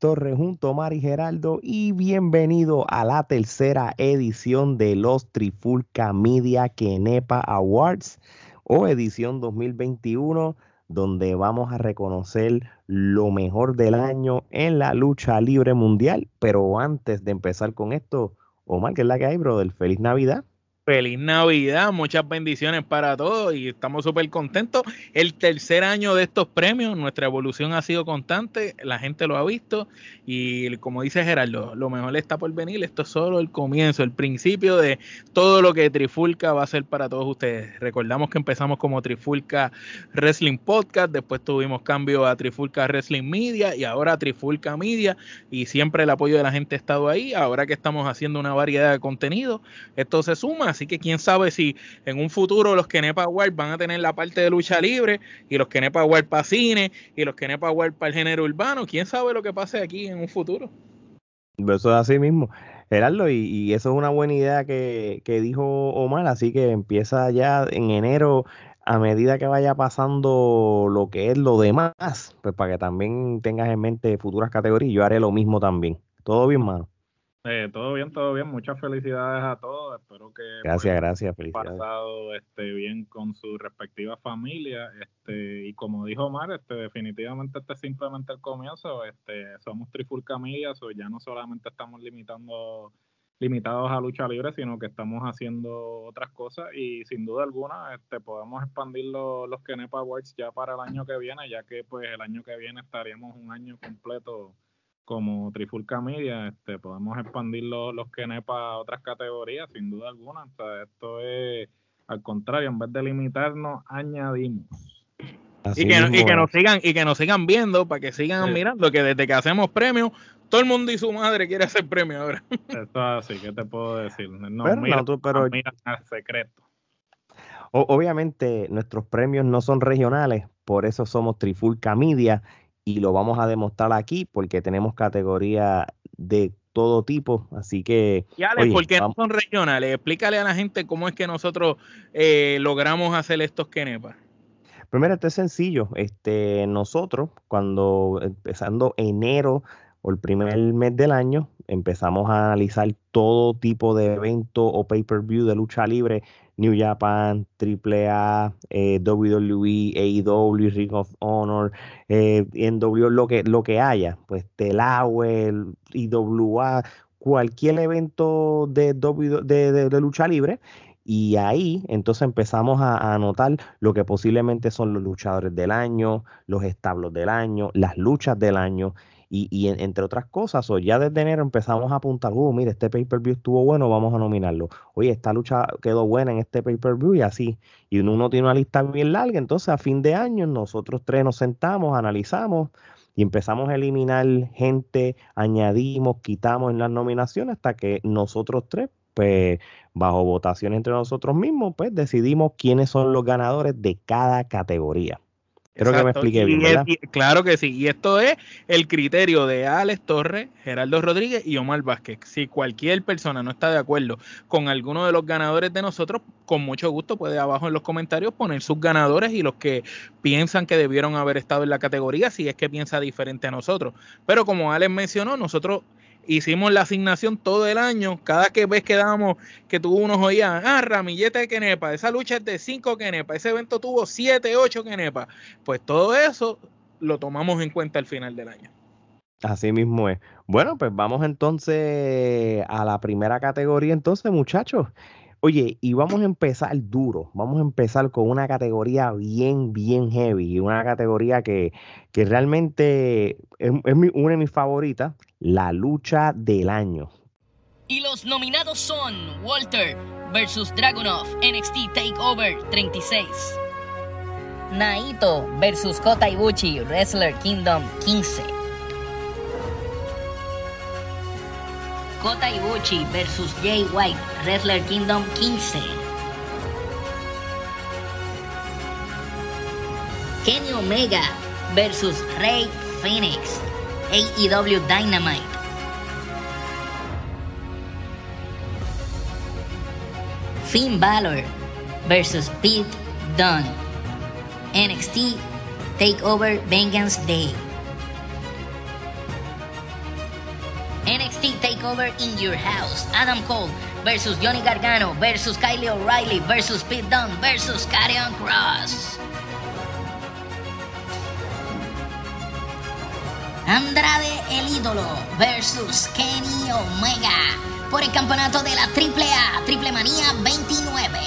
Torres junto a Mari Geraldo y bienvenido a la tercera edición de los Trifulca Media Kenepa Awards o edición 2021 donde vamos a reconocer lo mejor del año en la lucha libre mundial. Pero antes de empezar con esto, Omar, ¿qué es la que hay, brother? Feliz Navidad. Feliz Navidad, muchas bendiciones para todos y estamos súper contentos. El tercer año de estos premios, nuestra evolución ha sido constante, la gente lo ha visto y como dice Gerardo, lo mejor está por venir. Esto es solo el comienzo, el principio de todo lo que Trifulca va a ser para todos ustedes. Recordamos que empezamos como Trifulca Wrestling Podcast, después tuvimos cambio a Trifulca Wrestling Media y ahora Trifulca Media y siempre el apoyo de la gente ha estado ahí. Ahora que estamos haciendo una variedad de contenido, esto se suma Así que quién sabe si en un futuro los Kenepa Award van a tener la parte de lucha libre y los Kenepa Award para cine y los Kenepa Award para el género urbano. Quién sabe lo que pase aquí en un futuro. Eso es así mismo. Gerardo, y, eso es una buena idea que, que dijo Omar, así que empieza ya en enero a medida que vaya pasando lo que es lo demás, pues para que también tengas en mente futuras categorías, yo haré lo mismo también. ¿Todo bien, mano? Eh, todo bien, todo bien. Muchas felicidades a todos. Espero que gracias, gracias, felicidades. pasado este, bien con su respectiva familia. Este, y como dijo Omar, este, definitivamente este es simplemente el comienzo. Este, somos Trifulca Media, o ya no solamente estamos limitando limitados a lucha libre, sino que estamos haciendo otras cosas y sin duda alguna este, podemos expandir los, los Kenepa Awards ya para el año que viene, ya que pues el año que viene estaríamos un año completo como Trifulca Media, este, podemos expandir los, los Kenepa a otras categorías, sin duda alguna. esto es, al contrario, en vez de limitarnos, añadimos. y que, y que, nos sigan y que nos sigan viendo para que sigan mirando que desde que hacemos premios todo el mundo y su madre quiere hacer premio ahora. Eso es así ¿qué te puedo decir no pero, mira, pero secreto. Obviamente nuestros premios no son regionales por eso somos Trifulca Media y lo vamos a demostrar aquí porque tenemos categoría de todo tipo, así que... Y Ale, ¿por qué no son regionales? Explícale a la gente cómo es que nosotros eh, logramos hacer estos kenepas. Primero, esto es sencillo. Este, nosotros, cuando empezando enero o el primer mes del año, empezamos a analizar todo tipo de evento o pay-per-view de lucha libre New Japan, AAA, eh, WWE, AEW, Ring of Honor, eh, NW, lo que, lo que haya, pues Telawel, IWA, cualquier evento de, de, lucha libre. Y ahí entonces empezamos a, anotar lo que posiblemente son los luchadores del año, los establos del año, las luchas del año y, entre otras cosas, o ya desde enero empezamos a apuntar, uh, mire, este pay-per-view estuvo bueno, vamos a nominarlo. Oye, esta lucha quedó buena en este pay-per-view y así. Y uno, tiene una lista bien larga, entonces a fin de año nosotros tres nos sentamos, analizamos y empezamos a eliminar gente, añadimos, quitamos en las nominaciones hasta que nosotros tres, pues bajo votación entre nosotros mismos, pues decidimos quiénes son los ganadores de cada categoría. Creo que me expliqué bien, ¿verdad? claro que sí. Y esto es el criterio de Alex Torres, Geraldo Rodríguez y Omar Vázquez. Si cualquier persona no está de acuerdo con alguno de los ganadores de nosotros, con mucho gusto puede abajo en los comentarios poner sus ganadores y los que piensan que debieron haber estado en la categoría, si es que piensa diferente a nosotros. Pero como Alex mencionó, nosotros hicimos la asignación todo el año. Cada que vez que damos, que tuvo unos oían, ah, ramillete de Kenepa, esa lucha es de 5 Kenepa, ese evento tuvo 7, 8 Kenepa. Pues todo eso lo tomamos en cuenta al final del año. Así mismo es. Bueno, pues vamos entonces a la primera categoría, entonces, muchachos. Oye, y vamos a empezar duro, vamos a empezar con una categoría bien, bien heavy, una categoría que, que realmente es, una de mis favoritas, la lucha del año. Y los nominados son Walter versus Dragunov, NXT Takeover 36. Naito versus Kota Ibushi, Wrestler Kingdom 15. Kota Ibushi versus Jay White, Wrestler Kingdom 15. Kenny Omega versus Rey Phoenix, AEW Dynamite. Finn Balor versus Pete Dunne, NXT Takeover Vengeance Day. NXT Takeover in Your House. Adam Cole versus Johnny Gargano versus Kylie O'Reilly versus Pete Dunne versus Karrion Cross. Andrade el ídolo versus Kenny Omega por el campeonato de la AAA Triple Manía 29.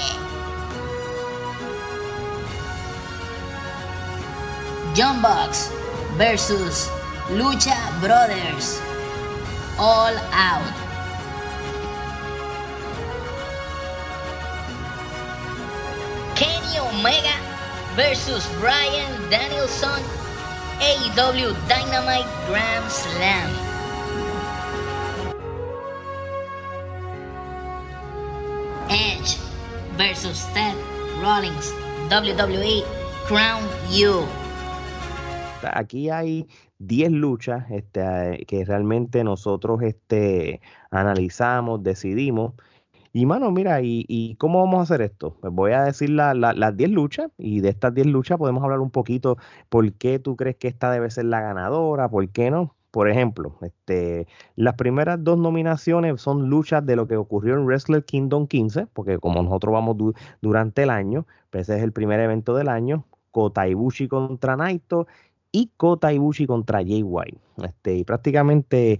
John Box versus Lucha Brothers All Out. Kenny Omega versus Brian Danielson AEW Dynamite Grand Slam. Edge versus Ted Rollins WWE Crown You. Aquí hay 10 luchas este, que realmente nosotros este, analizamos, decidimos. Y mano, mira, ¿y, cómo vamos a hacer esto? Pues voy a decir las 10 luchas y de estas 10 luchas podemos hablar un poquito por qué tú crees que esta debe ser la ganadora, por qué no. Por ejemplo, este, las primeras dos nominaciones son luchas de lo que ocurrió en Wrestler Kingdom 15, porque como nosotros vamos durante el año, pues ese es el primer evento del año, Kota Ibushi contra Naito y Kota Ibushi contra Jay White. Este, y prácticamente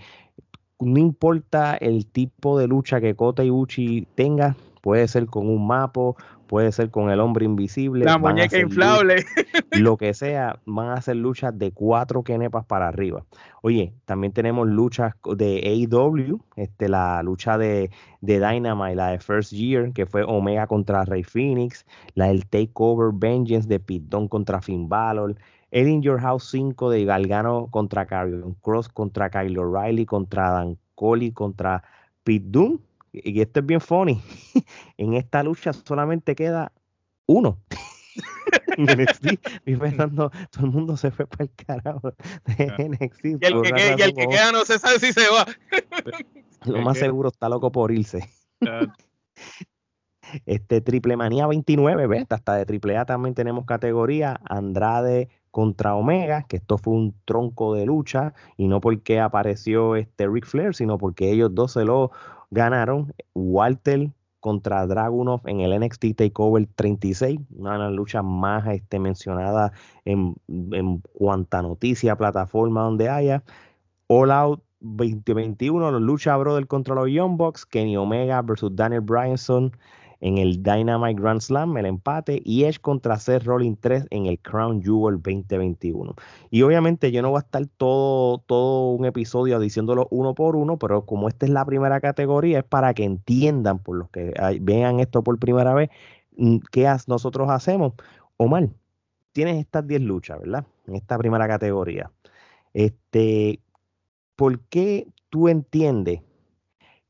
no importa el tipo de lucha que Kota Ibushi tenga, puede ser con un mapo, puede ser con el hombre invisible. La muñeca inflable. lo que sea, van a ser luchas de cuatro kenepas para arriba. Oye, también tenemos luchas de AEW, este, la lucha de, de Dynamite, la de First Year, que fue Omega contra Rey Phoenix, la del Takeover Vengeance de Pete contra Finn Balor, el In Your House 5 de Galgano contra Carrion Cross, contra Kyle O'Reilly, contra Dan Cole, contra Pete Dunne y esto es bien funny, en esta lucha solamente queda uno. NXT, pensando, todo el mundo se fue para el carajo de NXT. Y el, que, queda no se sabe si se va. Lo más seguro está loco por irse. Este Triple Manía 29, ¿ves? Hasta de Triple A también tenemos categoría Andrade contra Omega, que esto fue un tronco de lucha y no porque apareció este Ric Flair, sino porque ellos dos se lo ganaron Walter contra Dragunov en el NXT Takeover 36, una de las luchas más este, mencionadas en, en cuanta noticia, plataforma donde haya. All Out 2021, los Lucha Brothers contra los Young Bucks, Kenny Omega versus Daniel Bryanson en el Dynamite Grand Slam, el empate, y Edge contra Seth Rollins 3 en el Crown Jewel 2021. Y obviamente yo no voy a estar todo, todo un episodio diciéndolo uno por uno, pero como esta es la primera categoría, es para que entiendan, por los que vean esto por primera vez, mm, qué nosotros hacemos. Omar, tienes estas 10 luchas, ¿verdad? En esta primera categoría. Este, ¿Por qué tú entiendes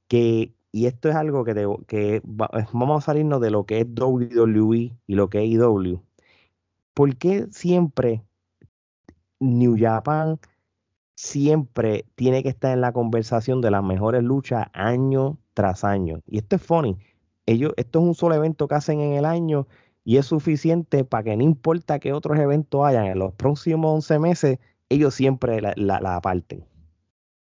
que y esto es algo que, que vamos a salirnos de lo que es WWE y lo que es IW. ¿Por qué siempre New Japan siempre tiene que estar en la conversación de las mejores luchas año tras año? Y esto es funny. Ellos, esto es un solo evento que hacen en el año y es suficiente para que no importa qué otros eventos hayan en los próximos 11 meses, ellos siempre la, la aparten.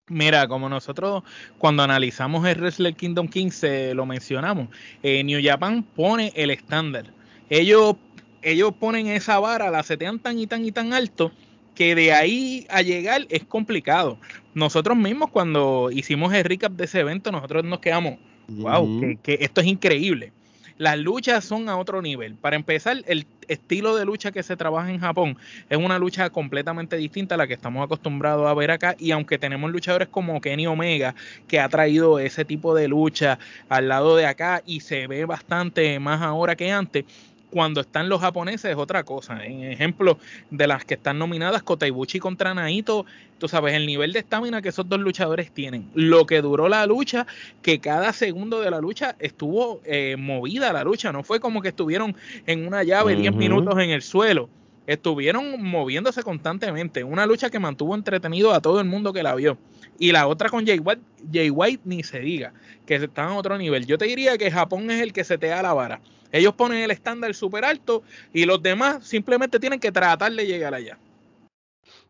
Mira, como nosotros cuando analizamos el Wrestler Kingdom 15 lo mencionamos, eh, New Japan pone el estándar. Ellos, ellos ponen esa vara, la setean tan y tan y tan alto que de ahí a llegar es complicado. Nosotros mismos cuando hicimos el recap de ese evento, nosotros nos quedamos, wow, que esto es increíble. Las luchas son a otro nivel. Para empezar, el estilo de lucha que se trabaja en Japón es una lucha completamente distinta a la que estamos acostumbrados a ver acá. Y aunque tenemos luchadores como Kenny Omega, que ha traído ese tipo de lucha al lado de acá y se ve bastante más ahora que antes, cuando están los japoneses es otra cosa. En ejemplo de las que están nominadas, Kota Ibushi contra Naito, tú sabes el nivel de estamina que esos dos luchadores tienen. Lo que duró la lucha, que cada segundo de la lucha estuvo eh, movida la lucha, no fue como que estuvieron en una llave 10 minutos en el suelo. Estuvieron moviéndose constantemente. Una lucha que mantuvo entretenido a todo el mundo que la vio. Y la otra con Jay White, Jay White ni se diga, que están a otro nivel. Yo te diría que Japón es el que se te da la vara. Ellos ponen el estándar súper alto y los demás simplemente tienen que tratar de llegar allá.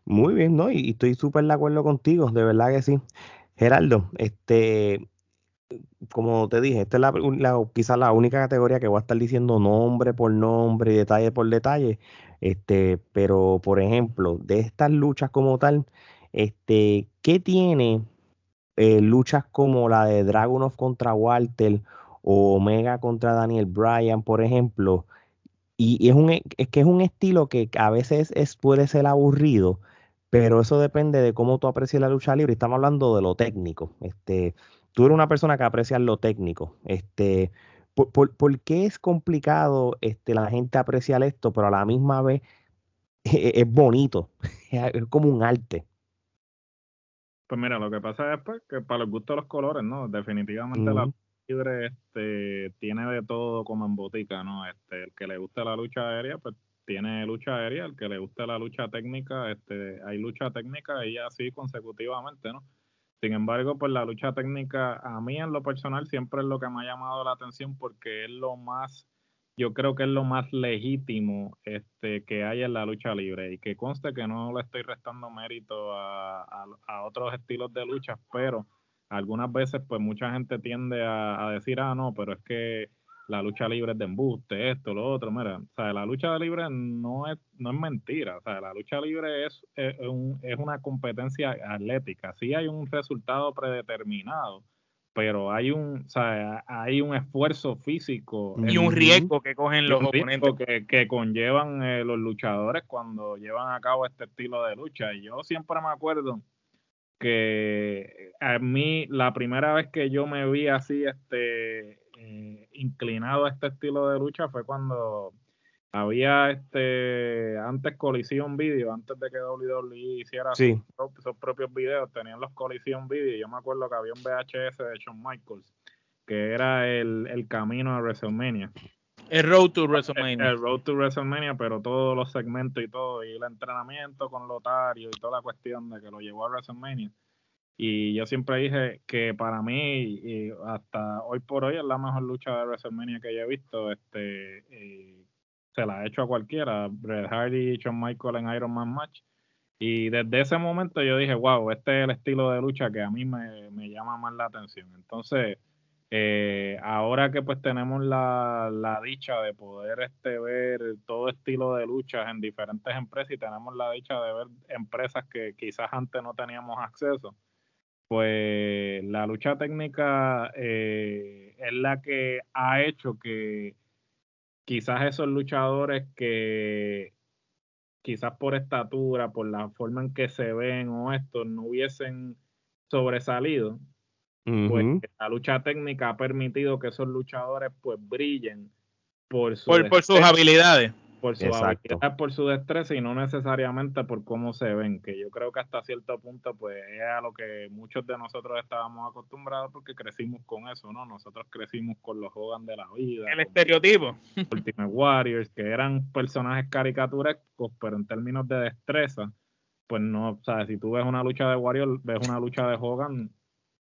Muy bien, ¿no? Y estoy súper de acuerdo contigo, de verdad que sí. Geraldo, este, como te dije, esta es la, quizás la única categoría que voy a estar diciendo nombre por nombre detalle por detalle. Este, pero, por ejemplo, de estas luchas como tal, este, ¿qué tiene eh, luchas como la de Dragunov contra Walter o Omega contra Daniel Bryan, por ejemplo? Y, es, un, es que es un estilo que a veces es, puede ser aburrido, pero eso depende de cómo tú aprecias la lucha libre. Estamos hablando de lo técnico. Este, tú eres una persona que aprecia lo técnico. Este, ¿por, qué es complicado este, la gente apreciar esto, pero a la misma vez es, bonito? Es como un arte. Pues mira, lo que pasa es pues, que para los gustos de los colores, ¿no? Definitivamente la libre este, tiene de todo como en botica, ¿no? Este, el que le guste la lucha aérea, pues tiene lucha aérea, el que le guste la lucha técnica, este, hay lucha técnica y así consecutivamente, ¿no? Sin embargo, pues la lucha técnica a mí en lo personal siempre es lo que me ha llamado la atención porque es lo más, yo creo que es lo más legítimo este, que hay en la lucha libre y que conste que no le estoy restando mérito a, a, otros estilos de lucha, pero algunas veces pues mucha gente tiende a, a decir, ah, no, pero es que la lucha libre es de embuste, esto, lo otro, mira, o sea, la lucha libre no es, no es mentira, o sea, la lucha libre es, es, una competencia atlética, sí hay un resultado predeterminado, pero hay un, o sea, hay un esfuerzo físico. Y un riesgo que cogen los oponentes. Que, que conllevan eh, los luchadores cuando llevan a cabo este estilo de lucha. Y yo siempre me acuerdo que a mí la primera vez que yo me vi así, este, eh, inclinado a este estilo de lucha fue cuando había este antes Colisión Video, antes de que WWE hiciera sus, propios videos, tenían los Colisión Video. Yo me acuerdo que había un VHS de Shawn Michaels, que era el, camino a WrestleMania. El Road to WrestleMania. El, Road to WrestleMania, pero todos los segmentos y todo, y el entrenamiento con Lotario y toda la cuestión de que lo llevó a WrestleMania. Y yo siempre dije que para mí, y hasta hoy por hoy, es la mejor lucha de WrestleMania que yo he visto. Este, se la ha hecho a cualquiera. Bret Hardy y Shawn Michael en Iron Man Match. Y desde ese momento yo dije, wow, este es el estilo de lucha que a mí me, llama más la atención. Entonces, eh, ahora que pues tenemos la, la, dicha de poder este, ver todo estilo de luchas en diferentes empresas y tenemos la dicha de ver empresas que quizás antes no teníamos acceso, pues la lucha técnica eh, es la que ha hecho que quizás esos luchadores que quizás por estatura, por la forma en que se ven o esto, no hubiesen sobresalido, pues la lucha técnica ha permitido que esos luchadores pues brillen por, por sus habilidades por su habilidad, por su destreza y no necesariamente por cómo se ven, que yo creo que hasta cierto punto pues es a lo que muchos de nosotros estábamos acostumbrados porque crecimos con eso, ¿no? Nosotros crecimos con los Hogan de la vida. El estereotipo. Ultimate Warriors, que eran personajes caricaturescos, pero en términos de destreza, pues no, o sea, si tú ves una lucha de Warriors, ves una lucha de Hogan,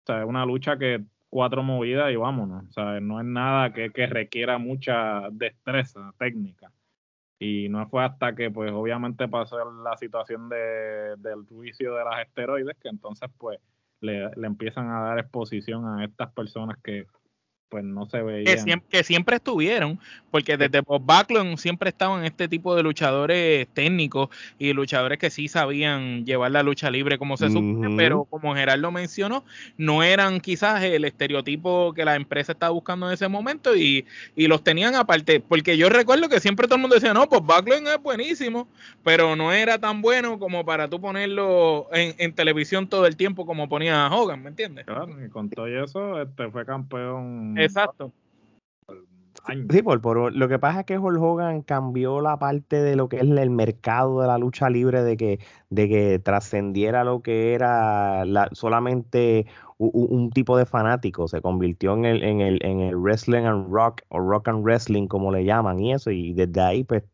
o sea, es una lucha que cuatro movidas y vámonos, o sea, no es nada que, que requiera mucha destreza técnica. Y no fue hasta que pues obviamente pasó la situación de, del juicio de las esteroides que entonces pues le, le, empiezan a dar exposición a estas personas que pues no se veía. Que siempre, estuvieron, porque desde Bob Backlund siempre estaban este tipo de luchadores técnicos y luchadores que sí sabían llevar la lucha libre como se supone, pero como Gerardo mencionó, no eran quizás el estereotipo que la empresa estaba buscando en ese momento y, los tenían aparte, porque yo recuerdo que siempre todo el mundo decía, no, pues Backlund es buenísimo, pero no era tan bueno como para tú ponerlo en, en televisión todo el tiempo como ponía Hogan, ¿me entiendes? Claro, y con todo eso, este fue campeón Exacto. Sí, por, lo que pasa es que Hulk Hogan cambió la parte de lo que es el mercado de la lucha libre, de que, de que trascendiera lo que era la, solamente un, tipo de fanático, se convirtió en el, en, el, en el wrestling and rock o rock and wrestling como le llaman y eso, y desde ahí pues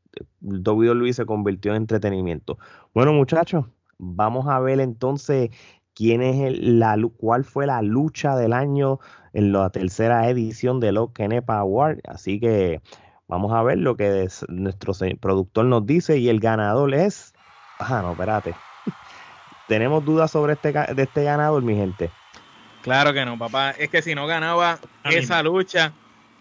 WWE se convirtió en entretenimiento. Bueno muchachos, vamos a ver entonces quién es el, la, cuál fue la lucha del año en la tercera edición de los Kenepa Award. Así que vamos a ver lo que nuestro productor nos dice y el ganador es... Ah, no, espérate. Tenemos dudas sobre este, de este ganador, mi gente. Claro que no, papá. Es que si no ganaba esa lucha,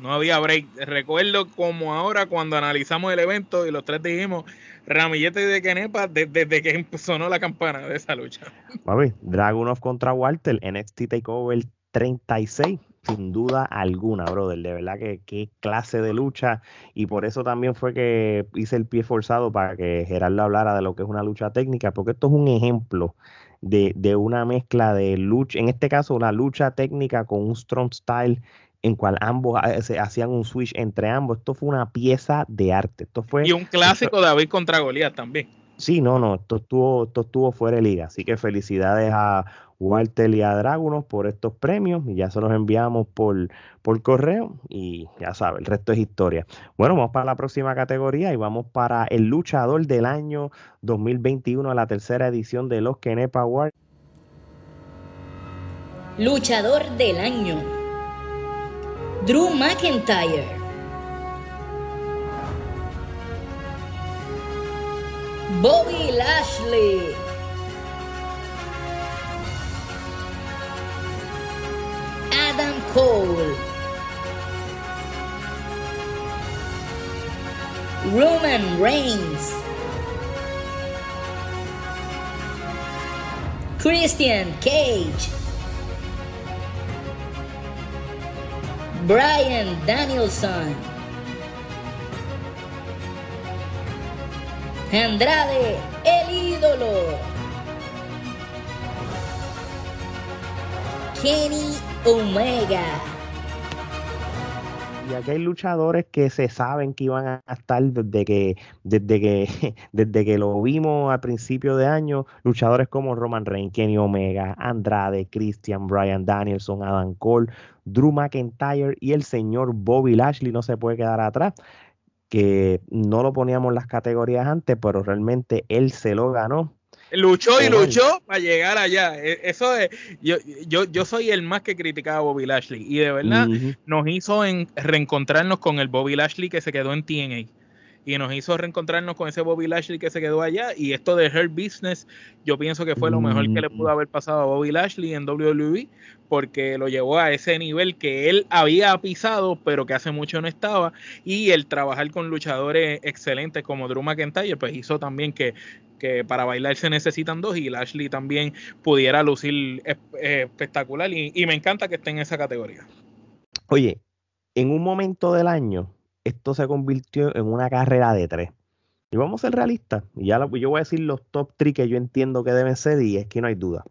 no había break. Recuerdo como ahora cuando analizamos el evento y los tres dijimos, ramillete de Kenepa desde, que sonó la campana de esa lucha. Papi, Dragunov contra Walter, NXT Takeover 36 sin duda alguna, brother. De verdad que qué clase de lucha. Y por eso también fue que hice el pie forzado para que Gerardo hablara de lo que es una lucha técnica, porque esto es un ejemplo de, de una mezcla de lucha, en este caso una lucha técnica con un strong style en cual ambos se hacían un switch entre ambos. Esto fue una pieza de arte. Esto fue, y un clásico de David contra Goliath también. Sí, no, no, esto estuvo, esto estuvo fuera de liga. Así que felicidades a Walter y a Dragunos por estos premios. Y ya se los enviamos por, por correo. Y ya sabe, el resto es historia. Bueno, vamos para la próxima categoría y vamos para el luchador del año 2021, la tercera edición de los Kenepa Awards. Luchador del año. Drew McIntyre. Bobby Lashley. Adam Cole. Roman Reigns. Christian Cage. Brian Danielson. Andrade, el ídolo. Kenny Omega. Y aquí hay luchadores que se saben que iban a estar desde que, desde que, desde que lo vimos al principio de año. Luchadores como Roman Reigns, Kenny Omega, Andrade, Christian, Brian Danielson, Adam Cole, Drew McIntyre y el señor Bobby Lashley no se puede quedar atrás que no lo poníamos en las categorías antes, pero realmente él se lo ganó. Luchó y luchó para llegar allá. E, eso es, yo, yo, yo soy el más que criticaba a Bobby Lashley y de verdad nos hizo en reencontrarnos con el Bobby Lashley que se quedó en TNA y nos hizo reencontrarnos con ese Bobby Lashley que se quedó allá y esto de Her Business yo pienso que fue lo mejor que le pudo haber pasado a Bobby Lashley en WWE porque lo llevó a ese nivel que él había pisado pero que hace mucho no estaba y el trabajar con luchadores excelentes como Drew McIntyre pues hizo también que, que para bailar se necesitan dos y Lashley también pudiera lucir espectacular y, y me encanta que esté en esa categoría. Oye, en un momento del año esto se convirtió en una carrera de tres. Y vamos a ser realistas. Y ya yo voy a decir los top 3 que yo entiendo que deben ser y es que no hay duda.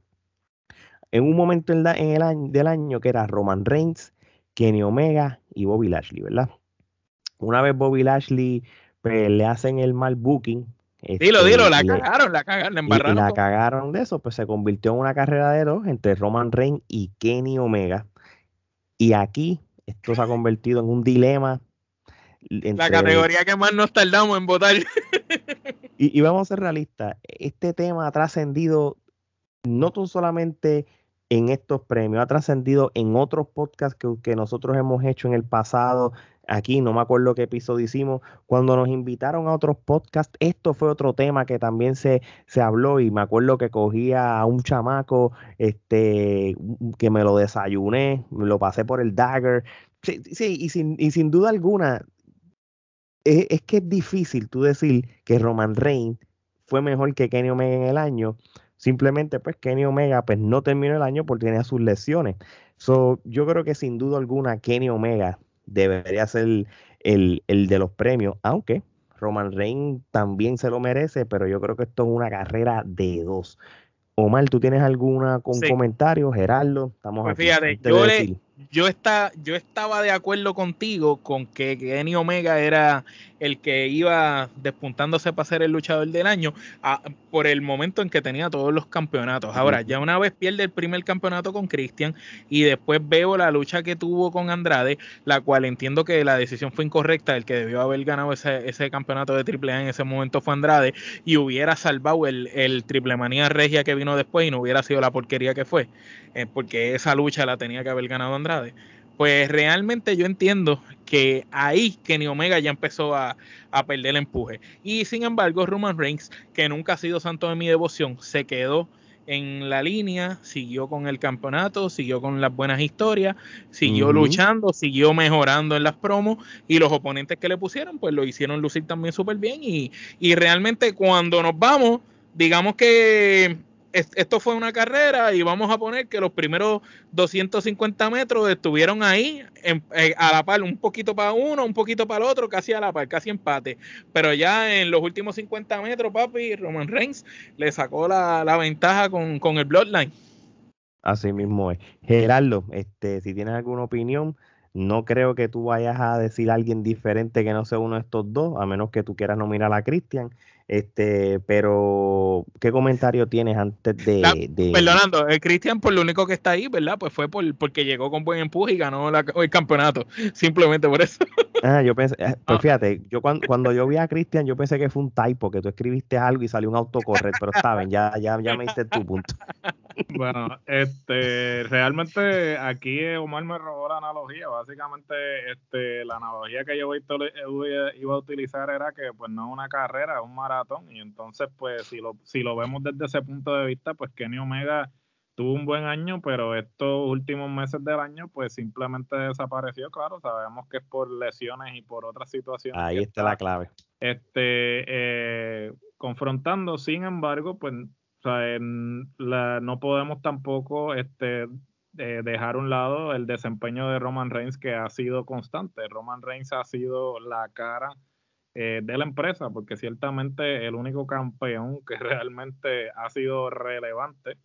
En un momento en, el año, del año que era Roman Reigns, Kenny Omega y Bobby Lashley, ¿verdad? Una vez Bobby Lashley pues, le hacen el mal booking. Dilo, este, dilo, la cagaron, la cagaron, la embarraron. la cagaron de eso, pues se convirtió en una carrera de dos entre Roman Reigns y Kenny Omega. Y aquí esto se ha convertido en un dilema la categoría que más nos tardamos en votar. y, vamos a ser realistas, este tema ha trascendido no solamente en estos premios, ha trascendido en otros podcasts que, nosotros hemos hecho en el pasado. Aquí, no me acuerdo qué episodio hicimos, cuando nos invitaron a otros podcasts, esto fue otro tema que también se, se habló y me acuerdo que cogía a un chamaco este, que me lo desayuné, me lo pasé por el dagger. Sí, sí y, sin, y sin duda alguna, es, que es difícil tú decir que Roman Reigns fue mejor que Kenny Omega en el año. Simplemente, pues Kenny Omega pues, no terminó el año porque tenía sus lesiones. So, yo creo que sin duda alguna Kenny Omega debería ser el, el de los premios, aunque Roman Reigns también se lo merece, pero yo creo que esto es una carrera de dos. Omar, ¿tú tienes alguna con comentario? Gerardo, estamos pues Fíjate, yo le, yo, está, yo estaba de acuerdo contigo con que Kenny Omega era el que iba despuntándose para ser el luchador del año por el momento en que tenía todos los campeonatos. Ahora, ya una vez pierde el primer campeonato con Christian y después veo la lucha que tuvo con Andrade, la cual entiendo que la decisión fue incorrecta, el que debió haber ganado ese, ese campeonato de Triple A en ese momento fue Andrade y hubiera salvado el, el Triple Manía Regia que vino después y no hubiera sido la porquería que fue, eh, porque esa lucha la tenía que haber ganado Andrade pues realmente yo entiendo que ahí Kenny Omega ya empezó a, perder el empuje. Y sin embargo, Roman Reigns, que nunca ha sido santo de mi devoción, se quedó en la línea, siguió con el campeonato, siguió con las buenas historias, siguió luchando, siguió mejorando en las promos y los oponentes que le pusieron, pues lo hicieron lucir también súper bien y, y realmente cuando nos vamos, digamos que esto fue una carrera y vamos a poner que los primeros 250 metros estuvieron ahí eh, a la par, un poquito para uno, un poquito para el otro, casi a la par, casi empate. Pero ya en los últimos 50 metros, papi, Roman Reigns le sacó la, ventaja con, con, el Bloodline. Así mismo es. Gerardo, este, si tienes alguna opinión, no creo que tú vayas a decir a alguien diferente que no sea uno de estos dos, a menos que tú quieras nominar a Cristian. Este, pero, ¿qué comentario tienes antes de. Perdonando, el Cristian, por lo único que está ahí, ¿verdad? Pues fue por, porque llegó con buen empuje y ganó el campeonato. Simplemente por eso. Ah, yo pensé, eh, pues ah. fíjate, yo cuando, cuando yo vi a Cristian, yo pensé que fue un typo, que tú escribiste algo y salió un autocorrecto, pero está bien, ya, ya, ya me diste tu punto. Bueno, este, realmente aquí Omar me robó la analogía. Básicamente, este, la analogía que yo iba a utilizar era que, pues, no es una carrera, es un maratón. Y entonces, pues, si lo, si lo vemos desde ese punto de vista, pues Kenny Omega tuvo un buen año, pero estos últimos meses del año, pues, simplemente desapareció. Claro, sabemos que es por lesiones y por otras situaciones. Ahí está la clave. Este, eh, confrontando, sin embargo, pues o sea, no podemos tampoco este, dejar a un lado el desempeño de Roman Reigns que ha sido constante. Roman Reigns ha sido la cara eh, de la empresa porque ciertamente el único campeón que realmente ha sido relevante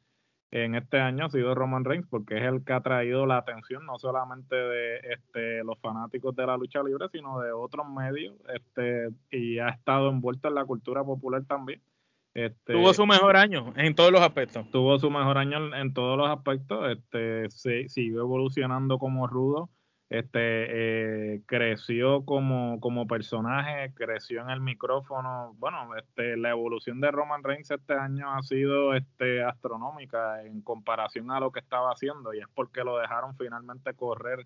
en este año ha sido Roman Reigns porque es el que ha traído la atención no solamente de este, los fanáticos de la lucha libre sino de otros medios este, y ha estado envuelto en la cultura popular también este, tuvo su mejor año en todos los aspectos. Tuvo su mejor año en, todos los aspectos. Este, siguió evolucionando como rudo. Este, eh, creció como, como personaje, creció en el micrófono. Bueno, este, la evolución de Roman Reigns este año ha sido este, astronómica en comparación a lo que estaba haciendo y es porque lo dejaron finalmente correr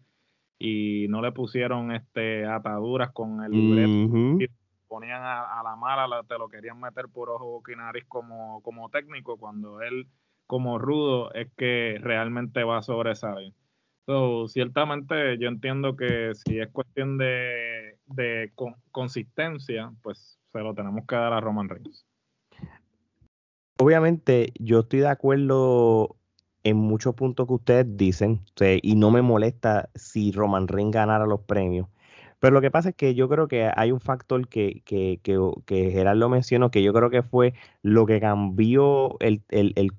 y no le pusieron este, ataduras con el libreto ponían a, la mala, te lo querían meter por ojo, boca y nariz como, como técnico, cuando él como rudo es que realmente va a sobresalir. So, ciertamente yo entiendo que si es cuestión de, de consistencia, pues se lo tenemos que dar a Roman Reigns. Obviamente yo estoy de acuerdo en muchos puntos que ustedes dicen y no me molesta si Roman Reigns ganara los premios. Pero lo que pasa es que yo creo que hay un factor que, que, que, que Gerardo mencionó, que yo creo que fue lo que cambió el,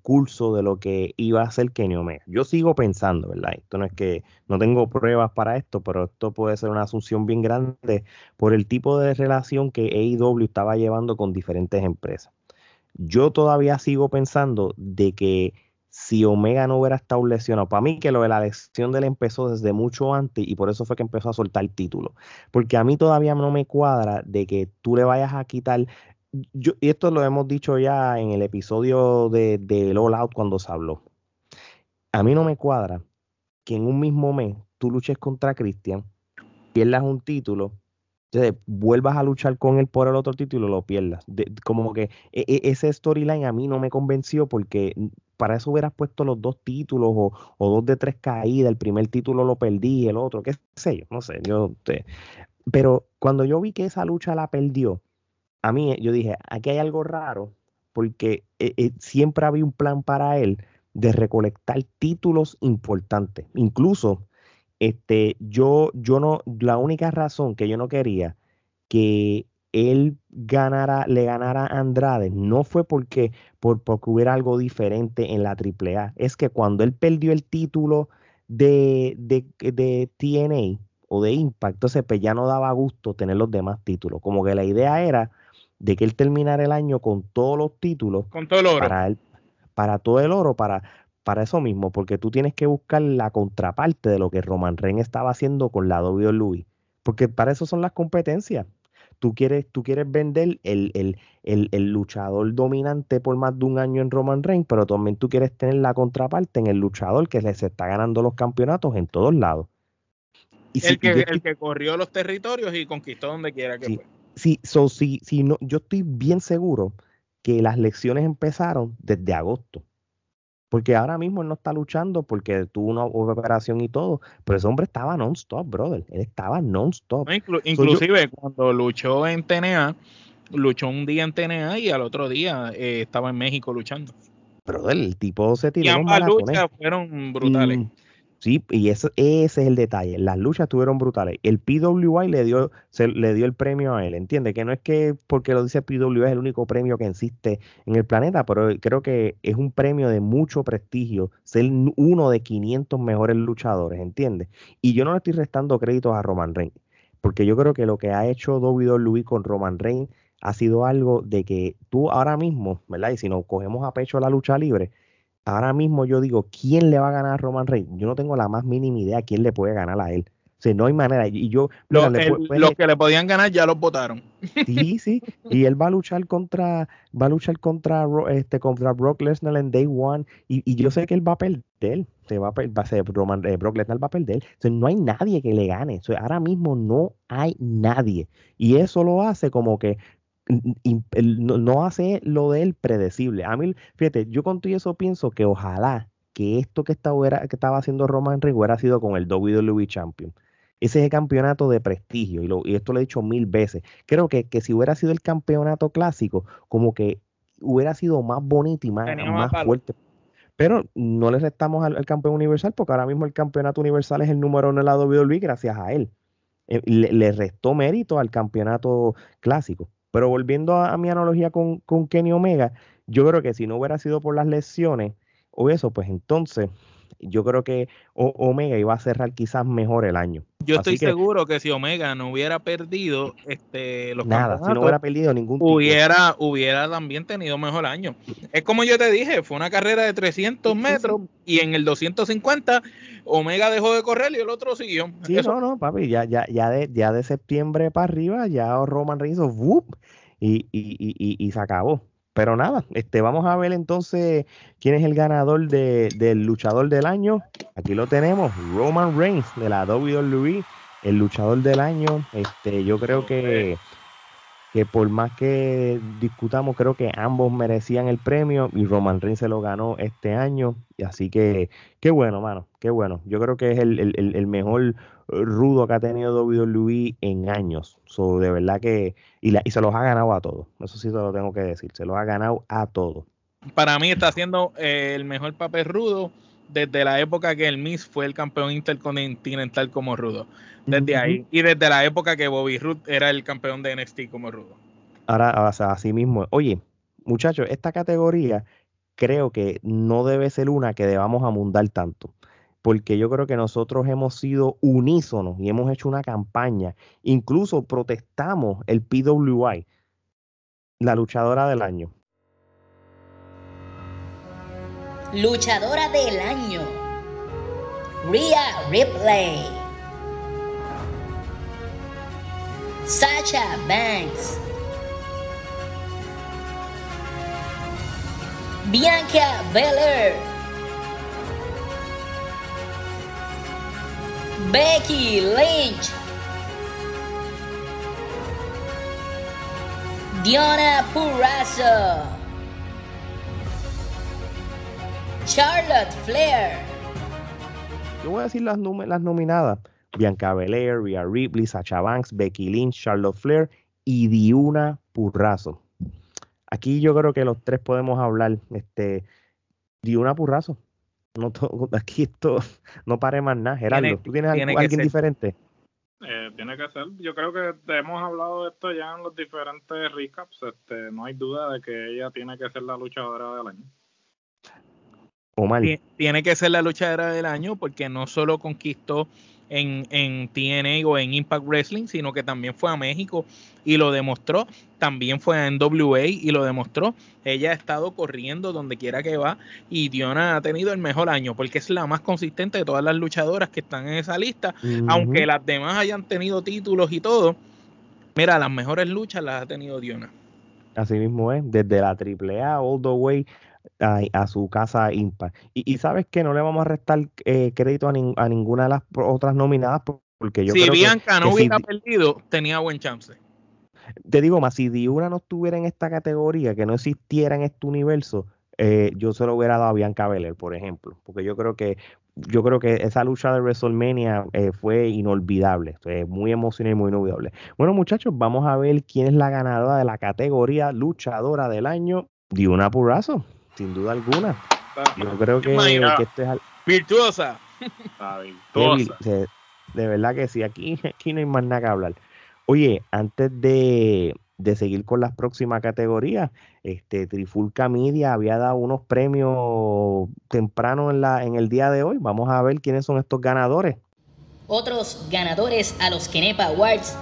curso de lo que iba a ser Kenny Omega. Yo sigo pensando, ¿verdad? Esto no es que no tengo pruebas para esto, pero esto puede ser una asunción bien grande por el tipo de relación que AEW estaba llevando con diferentes empresas. Yo todavía sigo pensando de que si Omega no hubiera estado lesionado. Para mí que lo de la lesión de él empezó desde mucho antes y por eso fue que empezó a soltar título. Porque a mí todavía no me cuadra de que tú le vayas a quitar... Yo, y esto lo hemos dicho ya en el episodio de, de All Out cuando se habló. A mí no me cuadra que en un mismo mes tú luches contra Christian, pierdas un título entonces, vuelvas a luchar con él por el otro título lo pierdas. como que e, e, ese storyline a mí no me convenció porque para eso hubieras puesto los dos títulos o, dos de tres caídas, el primer título lo perdí, el otro, qué sé yo, no sé, yo pero cuando yo vi que esa lucha la perdió, a mí yo dije, aquí hay algo raro, porque eh, eh, siempre había un plan para él de recolectar títulos importantes. Incluso, este, yo, yo no, la única razón que yo no quería que él ganara, le ganara a Andrade no fue porque, por, porque hubiera algo diferente en la AAA. Es que cuando él perdió el título de, de, de TNA o de Impact, entonces pues ya no daba gusto tener los demás títulos. Como que la idea era de que él terminara el año con todos los títulos. Con todo el oro. Para, él, para todo el oro, para, para eso mismo, porque tú tienes que buscar la contraparte de lo que Roman Reigns estaba haciendo con la WWE. Porque para eso son las competencias tú quieres, tú quieres vender el, luchador dominante por más de un año en Roman Reigns, pero también tú quieres tener la contraparte en el luchador que se está ganando los campeonatos en todos lados. Y el, que, el que corrió los territorios y conquistó donde quiera que fue. Sí, so, sí, sí, no, yo estoy bien seguro que las lecciones empezaron desde agosto. Porque ahora mismo él no está luchando porque tuvo una operación y todo, pero ese hombre estaba non-stop, brother. Él estaba non-stop. inclusive cuando luchó en TNA, luchó un día en TNA y al otro día eh, estaba en México luchando. Brother, el tipo se tiró. Y ambas luchas fueron brutales. Mm, Sí, y eso, ese es el detalle. Las luchas estuvieron brutales. El PWI le dio, se, le dio el premio a él, ¿entiendes? Que no es que porque lo dice PWI es el único premio que existe en el planeta, pero creo que es un premio de mucho prestigio ser uno de 500 mejores luchadores, ¿entiendes? Y yo no le estoy restando créditos a Roman Reigns, porque yo creo que lo que ha hecho WWE con Roman Reigns ha sido algo de que tú ahora mismo, ¿verdad? Y si nos cogemos a pecho la lucha libre, ahora mismo yo digo, ¿quién le va a ganar a Roman Reigns? Yo no tengo la más mínima idea quién le puede ganar a él. O sea, no hay manera. Y yo, los, que le podían ganar ya los votaron. Sí, sí. Y él va a luchar contra, va a luchar contra, este, contra Brock Lesnar en Day One. Y, yo sé que él va a perder. Se va a, va a ser Roman, eh, Brock Lesnar va a perder. O sea, no hay nadie que le gane. O ahora mismo no hay nadie. Y eso lo hace como que no, hace lo de él predecible. A mí, fíjate, yo con todo eso pienso que ojalá que esto que estaba, que estaba haciendo Roman Reigns hubiera sido con el WWE Champion. Ese es el campeonato de prestigio, y, esto lo he dicho mil veces. Creo que, que, si hubiera sido el campeonato clásico, como que hubiera sido más bonito y más, más, fuerte. Pero no le restamos al, campeón universal, porque ahora mismo el campeonato universal es el número uno en la WWE gracias a él. Eh, le restó mérito al campeonato clásico. Pero volviendo a, mi analogía con, con, Kenny Omega, yo creo que si no hubiera sido por las lesiones o eso, pues entonces yo creo que Omega iba a cerrar quizás mejor el año. Yo estoy seguro que si Omega no hubiera perdido este los nada, si no hubiera perdido ningún hubiera hubiera también tenido mejor año. Es como yo te dije, fue una carrera de 300 metros y en el 250 Omega dejó de correr y el otro siguió. Sí, no, no, papi, ya ya ya de ya de septiembre para arriba ya Roman Reigns hizo y, y, y, y se acabó. Pero nada, este, vamos a ver entonces quién es el ganador del luchador del año. Aquí lo tenemos, Roman Reigns de la WWE, el luchador del año. Este, yo creo que, que por más que discutamos, creo que ambos merecían el premio y Roman Reigns se lo ganó este año. Así que, qué bueno, mano, qué bueno. Yo creo que es el, el, el mejor rudo que ha tenido WWE en años. So, de verdad que. Y, y se los ha ganado a todos. Eso sí se lo tengo que decir. Se los ha ganado a todos. Para mí está haciendo eh, el mejor papel rudo desde la época que el Miss fue el campeón intercontinental como rudo. Desde ahí. Y desde la época que Bobby Roode era el campeón de NXT como rudo. Ahora, o sea, así mismo. Oye, muchachos, esta categoría creo que no debe ser una que debamos amundar tanto porque yo creo que nosotros hemos sido unísonos y hemos hecho una campaña, incluso protestamos el PWI, la luchadora del año. Luchadora del año, Rhea Ripley, Sacha Banks, Bianca Belair. Becky Lynch, Diana Purrazzo, Charlotte Flair. Yo voy a decir las, las nominadas. Bianca Belair, Rhea Ripley, Sacha Banks, Becky Lynch, Charlotte Flair y Diana Purrazzo. Aquí yo creo que los tres podemos hablar. Este, Diuna Purrazzo. No aquí esto no pare más nada. Gerardo, ¿tú tienes algo, alguien diferente? Eh, tiene que ser. Yo creo que hemos hablado de esto ya en los diferentes recaps. Este, no hay duda de que ella tiene que ser la luchadora del año. Omar. Tiene que ser la luchadora del año porque no solo conquistó en, en TNA o en Impact Wrestling, sino que también fue a México y lo demostró. También fue a NWA y lo demostró. Ella ha estado corriendo donde quiera que va y Diona ha tenido el mejor año porque es la más consistente de todas las luchadoras que están en esa lista, aunque las demás hayan tenido títulos y todo. Mira, las mejores luchas las ha tenido Diona. Así mismo es, desde la AAA all the way a, su casa impar. Y, sabes que no le vamos a restar eh, crédito a, ninguna de las otras nominadas porque yo si creo Bianca no hubiera perdido, tenía buen chance. Te digo más, si Diuna no estuviera en esta categoría, que no existiera en este universo, eh, yo se lo hubiera dado a Bianca Belair, por ejemplo, porque yo creo que yo creo que esa lucha de WrestleMania eh, fue inolvidable, fue muy emocionante y muy inolvidable. Bueno, muchachos, vamos a ver quién es la ganadora de la categoría luchadora del año. Diona Purazo, sin duda alguna. Yo creo que, que este es virtuosa. virtuosa. De verdad que sí, aquí, aquí no hay más nada que hablar. Oye, antes de, de seguir con las próximas categorías, este Trifulca Media había dado unos premios temprano en, la, en el día de hoy. Vamos a ver quiénes son estos ganadores. Otros ganadores a los Kenepa Awards.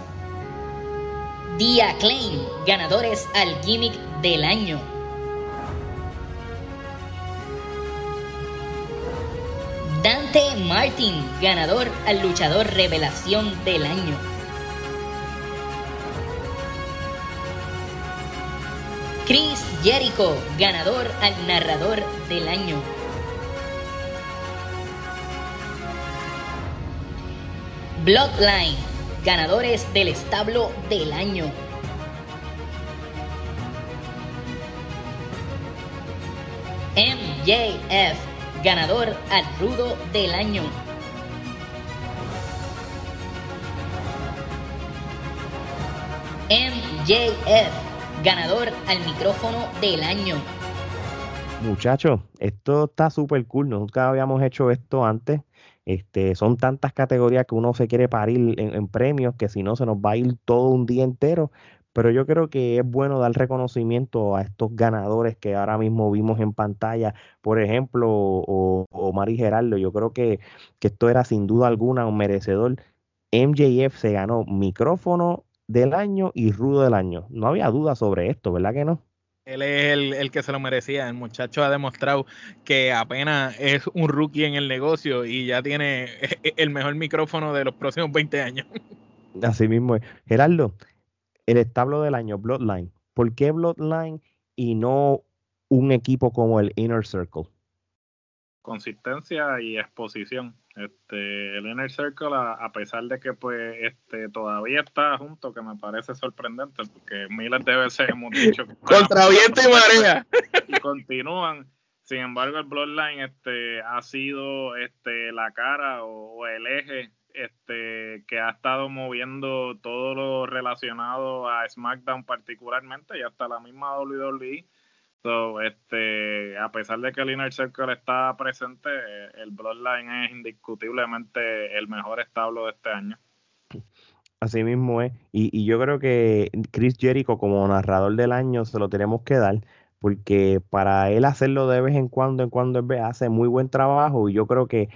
Dia Klein, ganadores al gimmick del año. Dante Martin, ganador al luchador revelación del año. Chris Jericho, ganador al narrador del año. Bloodline, ganadores del establo del año. MJF, ganador al rudo del año. MJF, ganador al micrófono del año. Muchachos, esto está súper cool. Nunca habíamos hecho esto antes. Este, son tantas categorías que uno se quiere parir en, premios que si no se nos va a ir todo un día entero. Pero yo creo que es bueno dar reconocimiento a estos ganadores que ahora mismo vimos en pantalla. Por ejemplo, o, o Mari Gerardo. Yo creo que, que esto era sin duda alguna un merecedor. MJF se ganó micrófono del año y rudo del año. No había duda sobre esto, ¿verdad que no? Él es el, que se lo merecía. El muchacho ha demostrado que apenas es un rookie en el negocio y ya tiene el mejor micrófono de los próximos 20 años. Así mismo es. Gerardo, el establo del año, Bloodline. ¿Por qué Bloodline y no un equipo como el Inner Circle? Consistencia y exposición. Este, el Inner Circle, a, pesar de que pues este todavía está junto, que me parece sorprendente, porque miles de veces hemos dicho que contra viento y marea y continúan. Sin embargo, el Bloodline este ha sido este la cara o, el eje este que ha estado moviendo todo lo relacionado a SmackDown particularmente y hasta la misma WWE So, este, a pesar de que el Inner Circle está presente, eh, el Bloodline es indiscutiblemente el mejor establo de este año. Así mismo es. Y, y yo creo que Chris Jericho como narrador del año se lo tenemos que dar porque para él hacerlo de vez en cuando, en cuando hace muy buen trabajo y yo creo que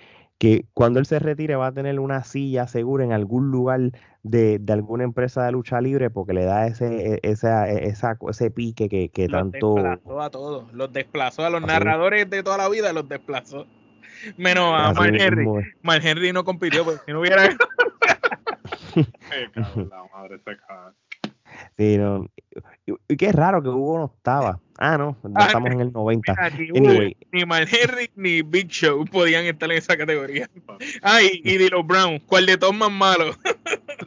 que cuando él se retire va a tener una silla segura en algún lugar de, alguna empresa de lucha libre porque le da ese, e, esa, e, esa, ese pique que, que los tanto... Desplazó a todos, los desplazó a los narradores de toda la vida, los desplazó. Menos a Mark Henry. Mark Henry no compitió porque si no hubiera... la madre se Sí, no. Y, qué raro que Hugo no estaba. Ah, no, ah, estamos en el 90. ni, ni Mal Henry ni Big Show podían estar en esa categoría. Ay, y Dilo Brown, ¿cuál de todos más malo?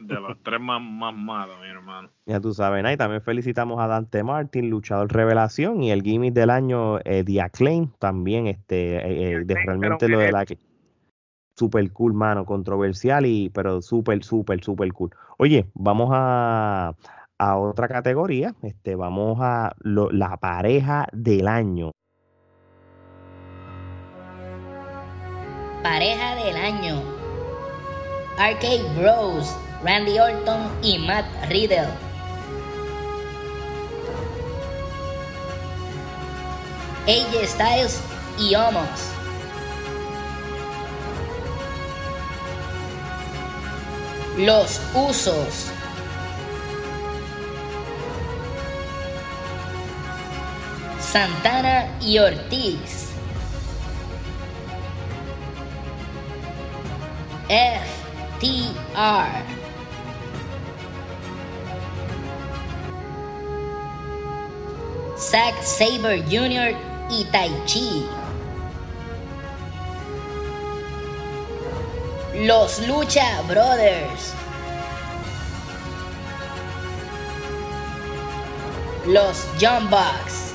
de los tres más, más malos, mi hermano. Ya tú sabes, y también felicitamos a Dante Martin, luchador revelación, y el gimmick del año, eh, The Acclaim, también, este, eh, eh, de realmente lo de la que super cool, mano, controversial y pero súper, súper, súper cool. Oye, vamos a, a otra categoría. Este, vamos a la pareja del año. Pareja del año. Arcade Bros, Randy Orton y Matt Riddle. AJ Styles y Omos. Los Usos. Santana y Ortiz. FTR. Zack Saber Jr. y Tai Chi. Los Lucha Brothers. Los Bucks.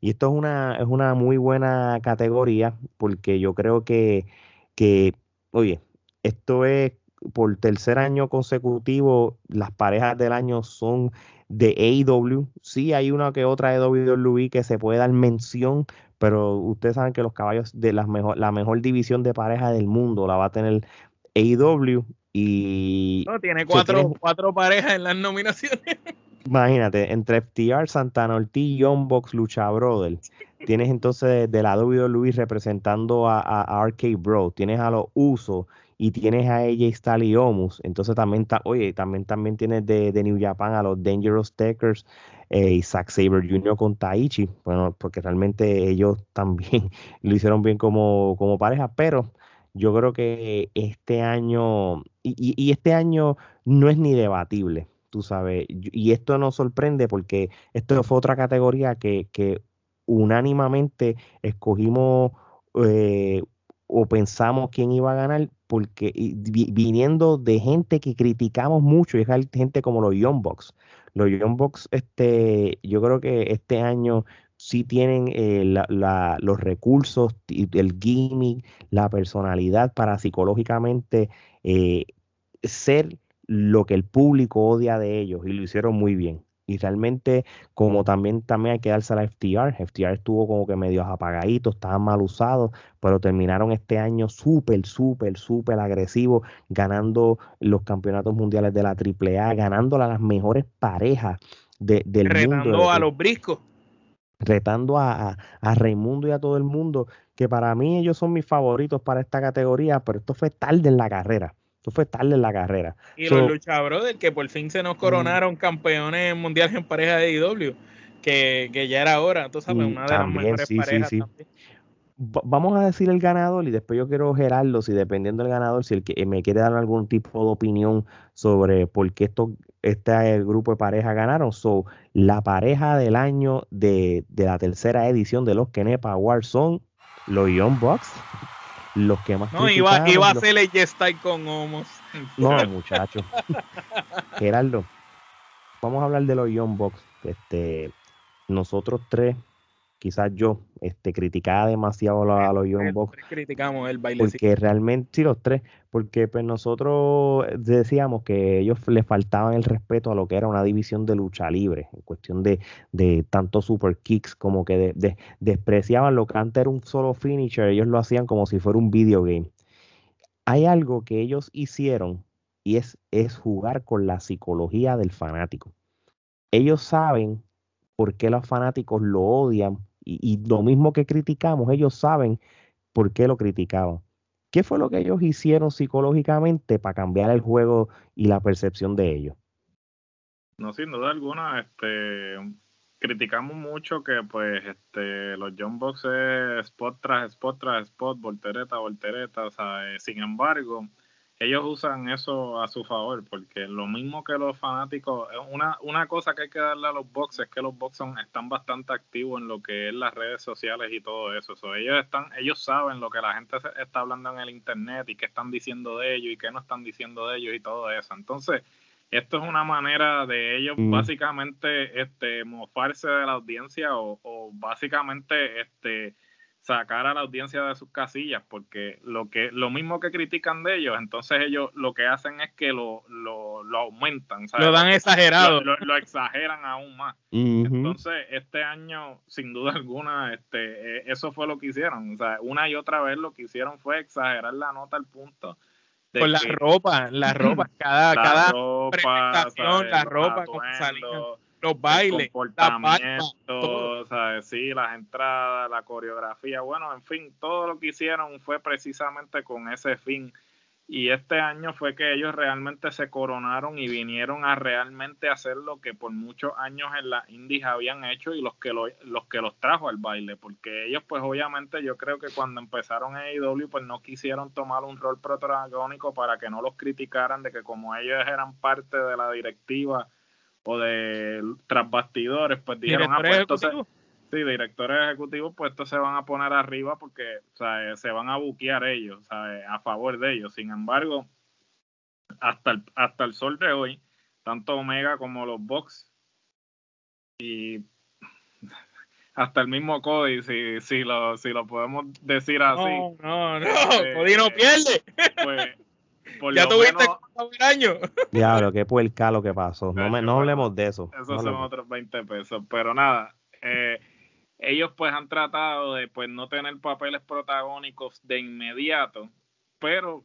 Y esto es una, es una muy buena categoría porque yo creo que, que, oye, esto es por tercer año consecutivo, las parejas del año son de AEW. Sí, hay una que otra de WWE que se puede dar mención, pero ustedes saben que los caballos de la mejor, la mejor división de pareja del mundo la va a tener AEW y... No, tiene cuatro, cuatro parejas en las nominaciones. Imagínate, entre FTR, Santana Ortiz, Young Box, Lucha Brother. Tienes entonces de la WWE representando a, a, RK Bro. Tienes a los Usos y tienes a AJ Styles y Omus. Entonces también, está oye, también, también tienes de, de, New Japan a los Dangerous Takers eh, y Zack Saber Jr. con Taichi. Bueno, porque realmente ellos también lo hicieron bien como, como pareja, pero yo creo que este año, y este año no es ni debatible tú sabes. Y esto nos sorprende porque esto fue otra categoría que, que unánimamente escogimos eh, o pensamos quién iba a ganar porque viniendo de gente que criticamos mucho, y es gente como los Young Bucks. Los Young Bucks, este, yo creo que este año sí tienen eh, los recursos, el gimmick, la personalidad para psicológicamente eh, ser lo que el público odia de ellos y lo hicieron muy bien. Y realmente, como también, también hay que darse a la FTR, FTR estuvo como que medio apagadito, estaban mal usados, pero terminaron este año súper, súper, súper agresivos, ganando los campeonatos mundiales de la AAA, ganando a las mejores parejas de, del mundo. Retando a los briscos. Retando a, a, a Raimundo y a todo el mundo, que para mí ellos son mis favoritos para esta categoría, pero esto fue tarde en la carrera fue tarde en la carrera. Y los Lucha Brothers, que por fin se nos coronaron campeones mundiales en pareja de IW, que, que ya era hora, tú sabes, una de las mejores parejas Vamos a decir el ganador y después yo quiero Gerardo, si dependiendo del ganador, si el que me quiere dar algún tipo de opinión sobre por qué esto, este grupo de pareja ganaron. So, la pareja del año de, de la tercera edición de los Kenepa Awards son los Young Bucks los que más no iba, iba a ser el Style con Homos. No muchacho. Gerardo vamos a hablar de los Young Bucks. Este nosotros tres quizás yo este, criticaba demasiado a, los Young Bucks. Criticamos el baile. Porque realmente, sí, los tres, porque pues nosotros decíamos que ellos les faltaban el respeto a lo que era una división de lucha libre, en cuestión de, de tanto super kicks, como que despreciaban lo que antes era un solo finisher, ellos lo hacían como si fuera un video game. Hay algo que ellos hicieron y es, es jugar con la psicología del fanático. Ellos saben por qué los fanáticos lo odian y, lo mismo que criticamos, ellos saben por qué lo criticaban. ¿Qué fue lo que ellos hicieron psicológicamente para cambiar el juego y la percepción de ellos? No, sin duda alguna, este, criticamos mucho que pues este, los John Box es spot tras spot tras spot, voltereta, voltereta, o sea, eh, sin embargo, ellos usan eso a su favor, porque lo mismo que los fanáticos, una, una cosa que hay que darle a los boxes es que los boxes están bastante activos en lo que es las redes sociales y todo eso. ellos están, ellos saben lo que la gente está hablando en el internet y qué están diciendo de ellos y qué no están diciendo de ellos y todo eso. Entonces, esto es una manera de ellos mm. básicamente este mofarse de la audiencia o, o básicamente este sacar a la audiencia de sus casillas, porque lo que lo mismo que critican de ellos, entonces ellos lo que hacen es que lo, lo, lo aumentan, lo dan exagerado, lo, exageran aún más. Entonces este año, sin duda alguna, este, e, eso fue lo que hicieron, o sea, una y otra vez lo que hicieron fue exagerar la nota al punto. Con la ropa, la ropa, cada, cada presentación, la ropa, saliendo los bailes, comportamiento, sí, las entradas, la coreografía, bueno, en fin, todo lo que hicieron fue precisamente con ese fin. Y este año fue que ellos realmente se coronaron y vinieron a realmente hacer lo que por muchos años en las indies habían hecho y los que los que los trajo al baile, porque ellos pues obviamente yo creo que cuando empezaron en AEW pues no quisieron tomar un rol protagónico para que no los criticaran de que como ellos eran parte de la directiva o de tras bastidores, pues dijeron, ah, pues sí, directores ejecutivos, pues estos se van a poner arriba porque o sea, se van a buquear ellos, a favor de ellos. Sin embargo, hasta el, hasta el sol de hoy, tanto Omega como los Box y hasta el mismo Cody, si, si, lo, si lo podemos decir así. No, no, no, eh, Cody no pierde. Pues, ya tuviste menos, año. Diablo, qué puerca lo que pasó. No, me, no hablemos de eso. Esos son otros 20 pesos. Pero nada, eh, ellos pues han tratado de pues no tener papeles protagónicos de inmediato, pero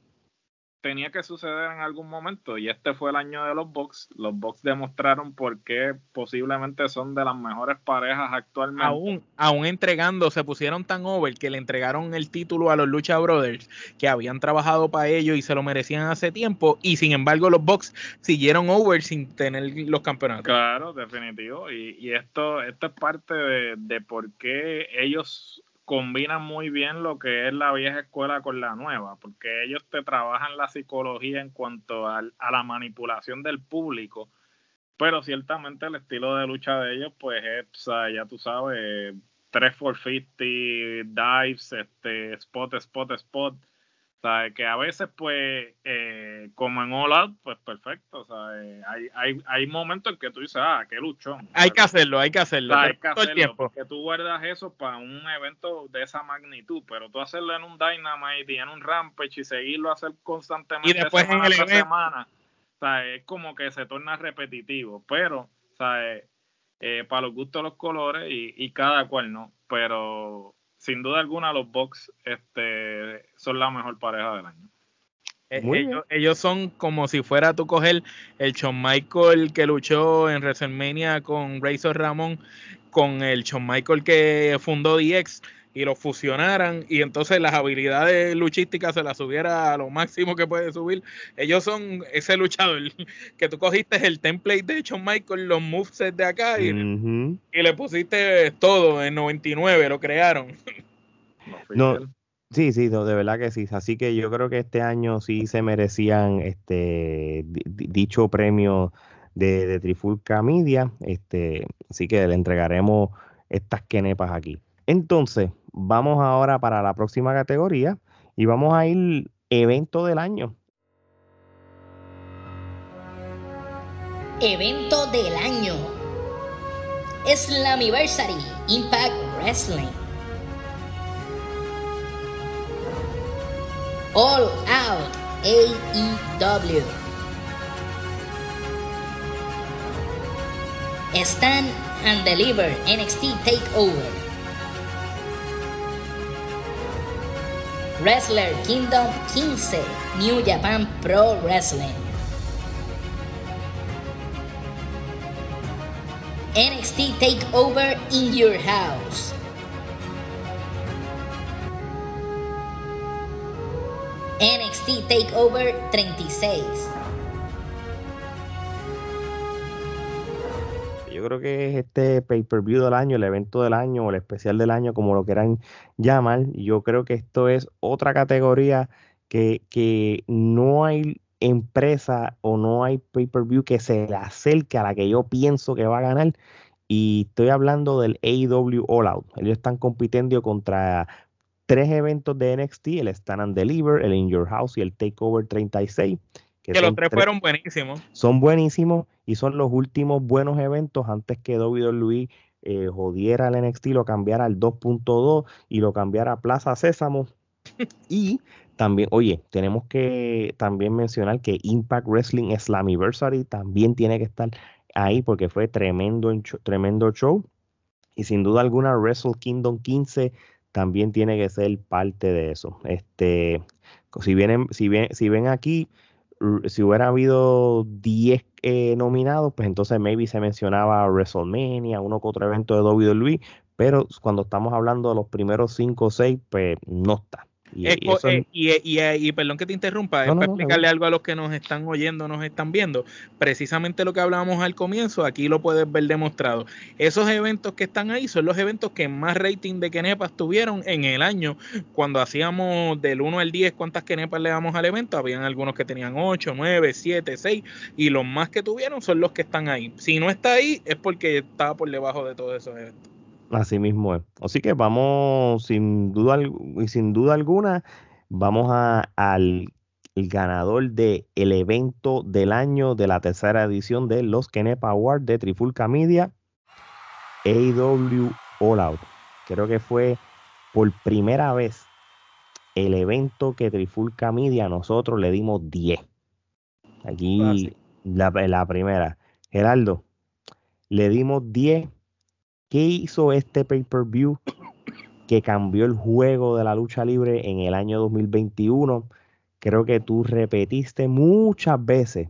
tenía que suceder en algún momento y este fue el año de los Bucks. Los Bucks demostraron por qué posiblemente son de las mejores parejas actualmente. Aún, aún entregando, se pusieron tan over que le entregaron el título a los Lucha Brothers que habían trabajado para ello y se lo merecían hace tiempo y sin embargo los Bucks siguieron over sin tener los campeonatos. Claro, definitivo. Y, y esto, esto es parte de, de por qué ellos combinan muy bien lo que es la vieja escuela con la nueva, porque ellos te trabajan la psicología en cuanto a, la manipulación del público, pero ciertamente el estilo de lucha de ellos, pues es, ya tú sabes, 3 for 50, dives, este, spot, spot, spot, sea, Que a veces, pues, eh, como en All Out, pues perfecto. O sea, hay, hay, hay momentos en que tú dices, ah, qué luchón. Hay que hacerlo, hay que hacerlo. hay que hacerlo, porque tú guardas eso para un evento de esa magnitud, pero tú hacerlo en un Dynamite y en un Rampage y seguirlo a hacer constantemente y después en el semana, o sea, es como que se torna repetitivo. Pero, o sea, eh, para los gustos los colores y, y cada cual, ¿no? Pero sin duda alguna los Bucks este, son la mejor pareja del año. Eh, ellos, son como si fuera tú coger el Shawn Michael que luchó en WrestleMania con Razor Ramón con el Shawn Michael que fundó DX y lo fusionaran y entonces las habilidades luchísticas se las subiera a lo máximo que puede subir. Ellos son ese luchador que tú cogiste el template de Shawn Michael, los movesets de acá y, y, le pusiste todo en 99, lo crearon. No, sí, sí, de verdad que sí. Así que yo creo que este año sí se merecían este dicho premio de, de Trifulca Media. Este, así que le entregaremos estas quenepas aquí. Entonces, vamos ahora para la próxima categoría y vamos a ir evento del año. Evento del año. Slammiversary Impact Wrestling. All Out AEW. Stand and Deliver NXT Takeover. Wrestler Kingdom 15 New Japan Pro Wrestling. NXT Takeover in Your House. NXT Takeover 36. Creo que es este pay-per-view del año, el evento del año o el especial del año, como lo quieran llamar. Yo creo que esto es otra categoría que, que no hay empresa o no hay pay-per-view que se le acerque a la que yo pienso que va a ganar. Y estoy hablando del AEW All Out. Ellos están compitiendo contra tres eventos de NXT, el Stand and Deliver, el In Your House y el Takeover 36. Que, los tres fueron buenísimos. Son buenísimos y son los últimos buenos eventos antes que WWE eh, jodiera el NXT, lo cambiara al 2.2 y lo cambiara a Plaza Sésamo. y también, oye, tenemos que también mencionar que Impact Wrestling Slammiversary también tiene que estar ahí porque fue tremendo, tremendo show. Y sin duda alguna, Wrestle Kingdom 15 también tiene que ser parte de eso. Este, si vienen, si ven, si ven aquí, si hubiera habido 10 eh, nominados, pues entonces maybe se mencionaba WrestleMania, uno que otro evento de WWE, pero cuando estamos hablando de los primeros 5 o 6, pues no está. Eh, y, perdón que te interrumpa, es para explicarle algo a los que nos están oyendo, nos están viendo. Precisamente lo que hablábamos al comienzo, aquí lo puedes ver demostrado. Esos eventos que están ahí son los eventos que más rating de Kenepas tuvieron en el año. Cuando hacíamos del 1 al 10 cuántas Kenepas le damos al evento, habían algunos que tenían 8, 9, 7, 6 y los más que tuvieron son los que están ahí. Si no está ahí es porque estaba por debajo de todos esos eventos. Así mismo es. Así que vamos, sin duda, sin duda alguna, vamos a, al ganador del el evento del año de la tercera edición de los Kenepa Awards de Trifulca Media, AW All Out. Creo que fue por primera vez el evento que Trifulca Media nosotros le dimos 10. Aquí la, la, primera. Geraldo, le dimos 10. ¿Qué hizo este pay-per-view que cambió el juego de la lucha libre en el año 2021? Creo que tú repetiste muchas veces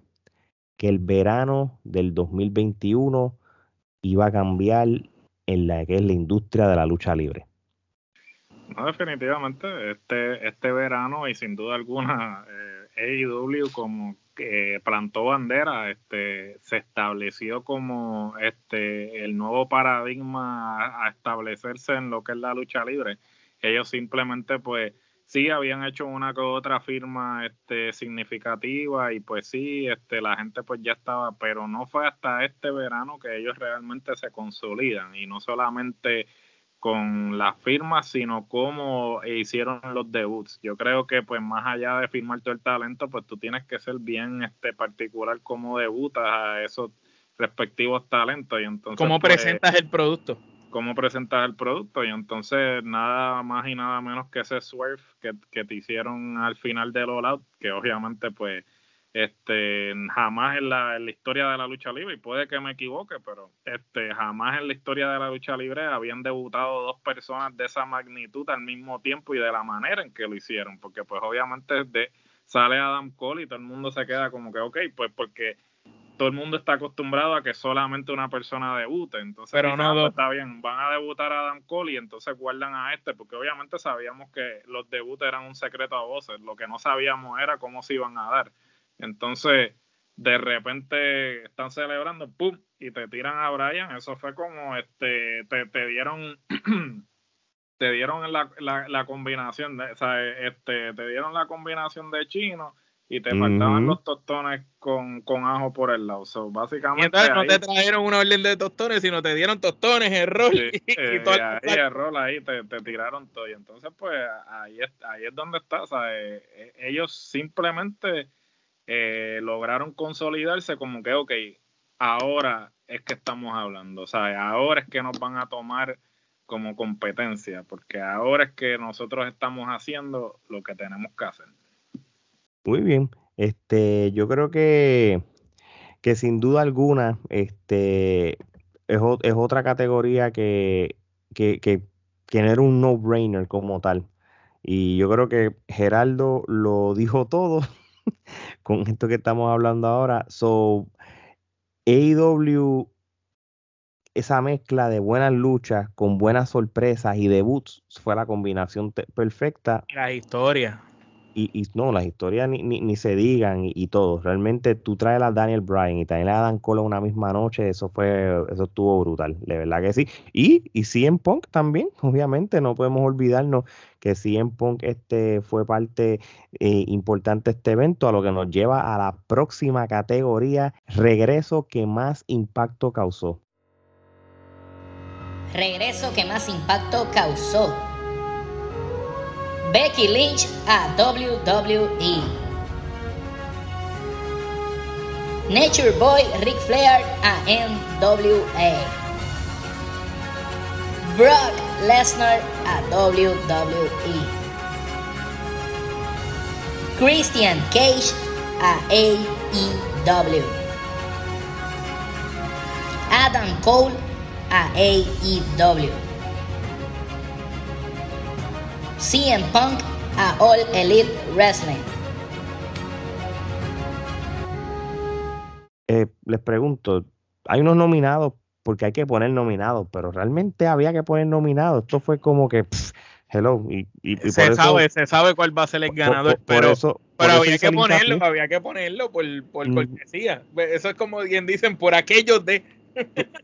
que el verano del 2021 iba a cambiar en la que es la industria de la lucha libre. No, definitivamente, este, este verano y sin duda alguna eh, AEW como que plantó bandera, este, se estableció como este el nuevo paradigma a establecerse en lo que es la lucha libre. Ellos simplemente pues sí habían hecho una que otra firma este, significativa y pues sí, este, la gente pues ya estaba, pero no fue hasta este verano que ellos realmente se consolidan y no solamente con las firmas, sino cómo hicieron los debuts. Yo creo que pues más allá de firmar todo el talento, pues tú tienes que ser bien este particular cómo debutas a esos respectivos talentos y entonces cómo pues, presentas el producto cómo presentar el producto y entonces nada más y nada menos que ese swerve que, te hicieron al final del All Out, que obviamente pues este jamás en la, en la, historia de la lucha libre y puede que me equivoque pero este jamás en la historia de la lucha libre habían debutado dos personas de esa magnitud al mismo tiempo y de la manera en que lo hicieron porque pues obviamente de, sale Adam Cole y todo el mundo se queda como que ok pues porque todo el mundo está acostumbrado a que solamente una persona debute. Entonces, pero no, pues, está bien, van a debutar a Adam Cole y entonces guardan a este, porque obviamente sabíamos que los debuts eran un secreto a voces. Lo que no sabíamos era cómo se iban a dar. Entonces, de repente están celebrando, ¡pum! y te tiran a Brian. Eso fue como este, te, te dieron. te dieron la, la, la combinación, de, o sea, este, te dieron la combinación de chino y te faltaban los tostones con, con, ajo por el lado. So, básicamente, y entonces no te trajeron una orden de tostones, sino te dieron tostones, error. y, eh, todo ahí, error ahí te, te, tiraron todo. Y entonces, pues ahí es, ahí es donde está. O sea, eh, eh, ellos simplemente lograron consolidarse como que, ok, ahora es que estamos hablando. O sea, ahora es que nos van a tomar como competencia, porque ahora es que nosotros estamos haciendo lo que tenemos que hacer. Muy bien. Este, yo creo que, que sin duda alguna, este, es, es otra categoría que, que, que, era un no-brainer como tal. Y yo creo que Geraldo lo dijo todo con esto que estamos hablando ahora. So, AEW, esa mezcla de buenas luchas con buenas sorpresas y debuts fue la combinación perfecta. La historia y, no, las historias ni, ni, se digan y, todo. Realmente tú traes a Daniel Bryan y también a Dan Cole una misma noche, eso fue, eso estuvo brutal, de verdad que sí. Y, y CM Punk también, obviamente, no podemos olvidarnos que CM Punk este, fue parte eh, importante de este evento, a lo que nos lleva a la próxima categoría, regreso que más impacto causó. Regreso que más impacto causó. Becky Lynch a WWE. Nature Boy Ric Flair a NWA. Brock Lesnar a WWE. Christian Cage a AEW. Adam Cole a AEW. CM Punk a All Elite Wrestling. Eh, les pregunto, hay unos nominados porque hay que poner nominados, pero realmente había que poner nominados. Esto fue como que, hello. Y, se, sabe, se sabe cuál va a ser el ganador, pero, pero había, que ponerlo, había que ponerlo por, por mm. cortesía. Eso es como bien dicen, por aquellos de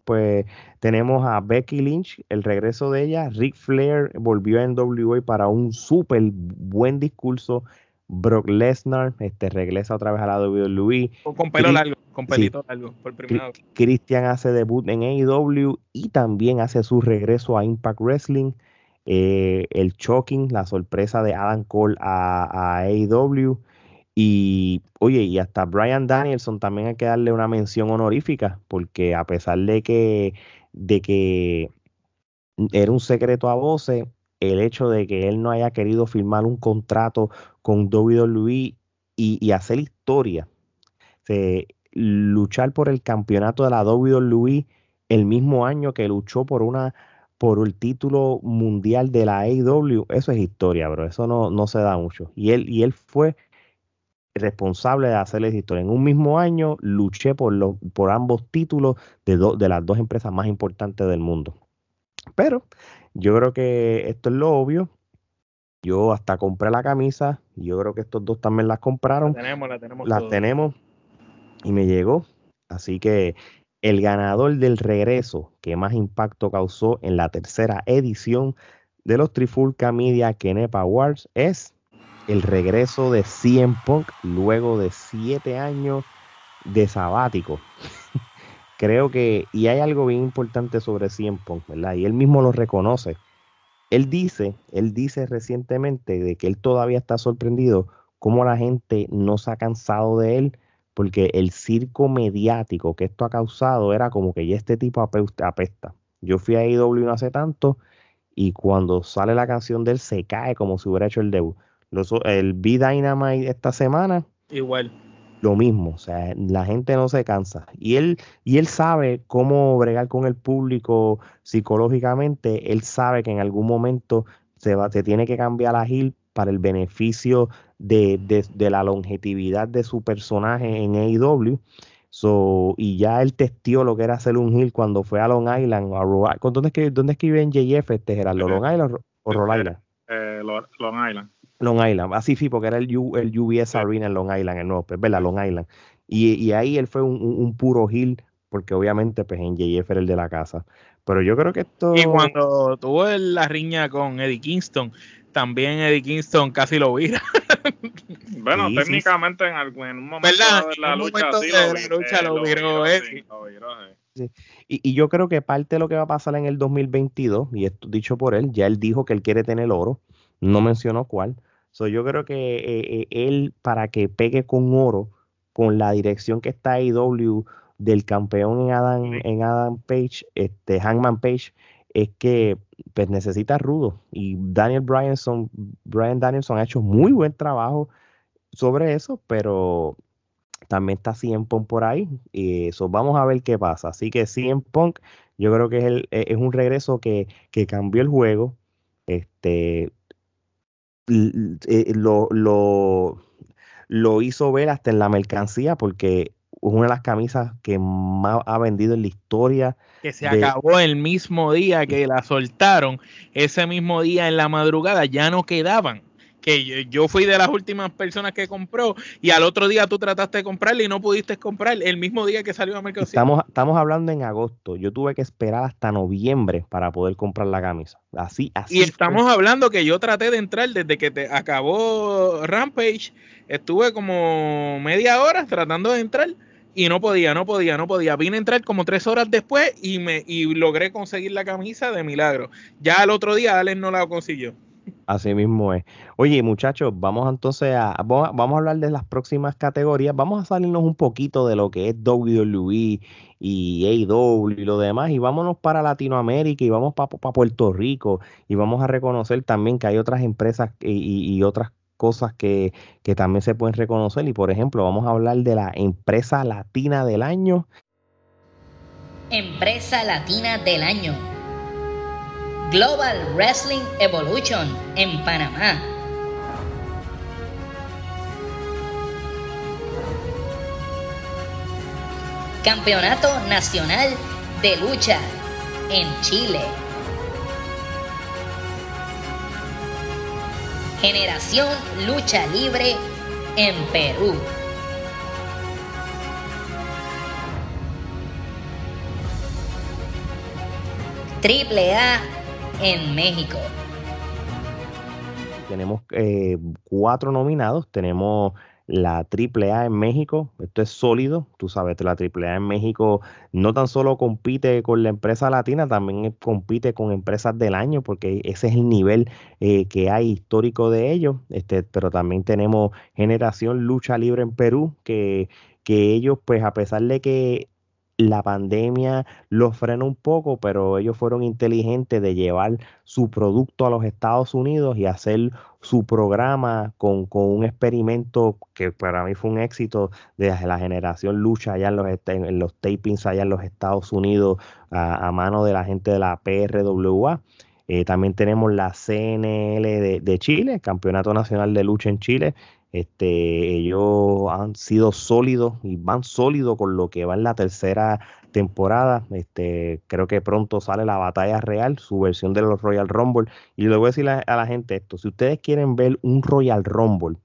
pues tenemos a Becky Lynch, el regreso de ella. Ric Flair volvió a NWA para un súper buen discurso. Brock Lesnar este, regresa otra vez a la WWE. Con pelo largo, con pelito largo, por primera vez. Christian hace debut en AEW y también hace su regreso a Impact Wrestling. Eh, el Choking, la sorpresa de Adam Cole a, a AEW. Y oye, y hasta Brian Danielson también hay que darle una mención honorífica, porque a pesar de que, de que era un secreto a voces el hecho de que él no haya querido firmar un contrato con WWE y, y hacer historia. luchar por el campeonato de la WWE el mismo año que luchó por una por el título mundial de la AEW, eso es historia, bro. Eso no, no se da mucho. Y él, y él fue responsable de hacerles historia. En un mismo año luché por, los, por ambos títulos de, de las dos empresas más importantes del mundo. Pero yo creo que esto es lo obvio. Yo hasta compré la camisa. Yo creo que estos dos también las compraron. La tenemos, la tenemos. Las tenemos. Y me llegó. Así que el ganador del regreso que más impacto causó en la tercera edición de los Trifulca Media Kenepa Awards es el regreso de CM Punk luego de siete años de sabático. Creo que, y hay algo bien importante sobre CM Punk, ¿verdad? Y él mismo lo reconoce. Él dice, él dice recientemente de que él todavía está sorprendido cómo la gente no se ha cansado de él, porque el circo mediático que esto ha causado era como que ya este tipo apesta. Yo fui a IW hace tanto y cuando sale la canción de él se cae como si hubiera hecho el debut el B Dynamite esta semana. Igual. Lo mismo, o sea, la gente no se cansa. Y él, y él sabe cómo bregar con el público psicológicamente. Él sabe que en algún momento se, va, se tiene que cambiar la Gil para el beneficio de, la longevidad de su personaje en AEW. So, y ya él testió lo que era hacer un Hill cuando fue a Long Island. A ¿Dónde, es que, ¿Dónde escribe en JF este Gerardo? ¿Long Island o Rhode Island? Eh, Long Island. Long Island, así sí, porque era el, el UBS Arena en Long Island, el nuevo, pues, ¿verdad? Long Island. Y, ahí él fue un, puro heel, porque obviamente pues en JF era el de la casa. Pero yo creo que esto... Y cuando tuvo la riña con Eddie Kingston, también Eddie Kingston casi lo vira. bueno, técnicamente En, algún, un momento de la lucha, lo, viró Eddie. Y, y, yo creo que parte de lo que va a pasar en el 2022, y esto dicho por él, ya él dijo que él quiere tener oro, no mencionó cuál, yo creo que eh, eh, él, para que pegue con oro, con la dirección que está IW del campeón en Adam, en Adam Page, este Hangman Page, es que pues necesita rudo. Y Daniel Bryanson, Brian Danielson ha hecho muy buen trabajo sobre eso, pero también está CM Punk por ahí. Y eso vamos a ver qué pasa. Así que CM Punk, yo creo que es, el, es un regreso que, que cambió el juego. Este, eh, lo, lo, lo hizo ver hasta en la mercancía porque es una de las camisas que más ha vendido en la historia. Que se acabó el mismo día que la soltaron, ese mismo día en la madrugada ya no quedaban que yo fui de las últimas personas que compró y al otro día tú trataste de comprarla y no pudiste comprar el mismo día que salió a mercado. Estamos, estamos hablando en agosto. Yo tuve que esperar hasta noviembre para poder comprar la camisa. Así, así. Y estamos hablando que yo traté de entrar desde que te acabó Rampage. Estuve como media hora tratando de entrar y no podía, no podía, no podía. Vine a entrar como tres horas después y me y logré conseguir la camisa de milagro. Ya al otro día Alex no la consiguió. Así mismo es. Oye, muchachos, vamos entonces a vamos, a hablar de las próximas categorías. Vamos a salirnos un poquito de lo que es WWE y AEW y lo demás y vámonos para Latinoamérica y vamos para Puerto Rico y vamos a reconocer también que hay otras empresas y, otras cosas que, que también se pueden reconocer y por ejemplo vamos a hablar de la empresa latina del año. Empresa latina del año. Global Wrestling Evolution en Panamá. Campeonato Nacional de Lucha en Chile. Generación Lucha Libre en Perú. Triple A en México. Tenemos eh, cuatro nominados. Tenemos la AAA en México. Esto es sólido. Tú sabes, la AAA en México no tan solo compite con la empresa latina, también compite con empresas del año, porque ese es el nivel eh, que hay histórico de ellos. Este, pero también tenemos Generación Lucha Libre en Perú, que, que ellos, pues a pesar de que la pandemia los frenó un poco, pero ellos fueron inteligentes de llevar su producto a los Estados Unidos y hacer su programa con, un experimento que para mí fue un éxito de la generación lucha allá en los, en los tapings allá en los Estados Unidos a, mano de la gente de la PRWA. Eh, también tenemos la CNL de, de Chile, Campeonato Nacional de Lucha en Chile, este, ellos han sido sólidos y van sólidos con lo que va en la tercera temporada. Este, creo que pronto sale la batalla real, su versión de los Royal Rumble. Y le voy a decir a, la gente esto: si ustedes quieren ver un Royal Rumble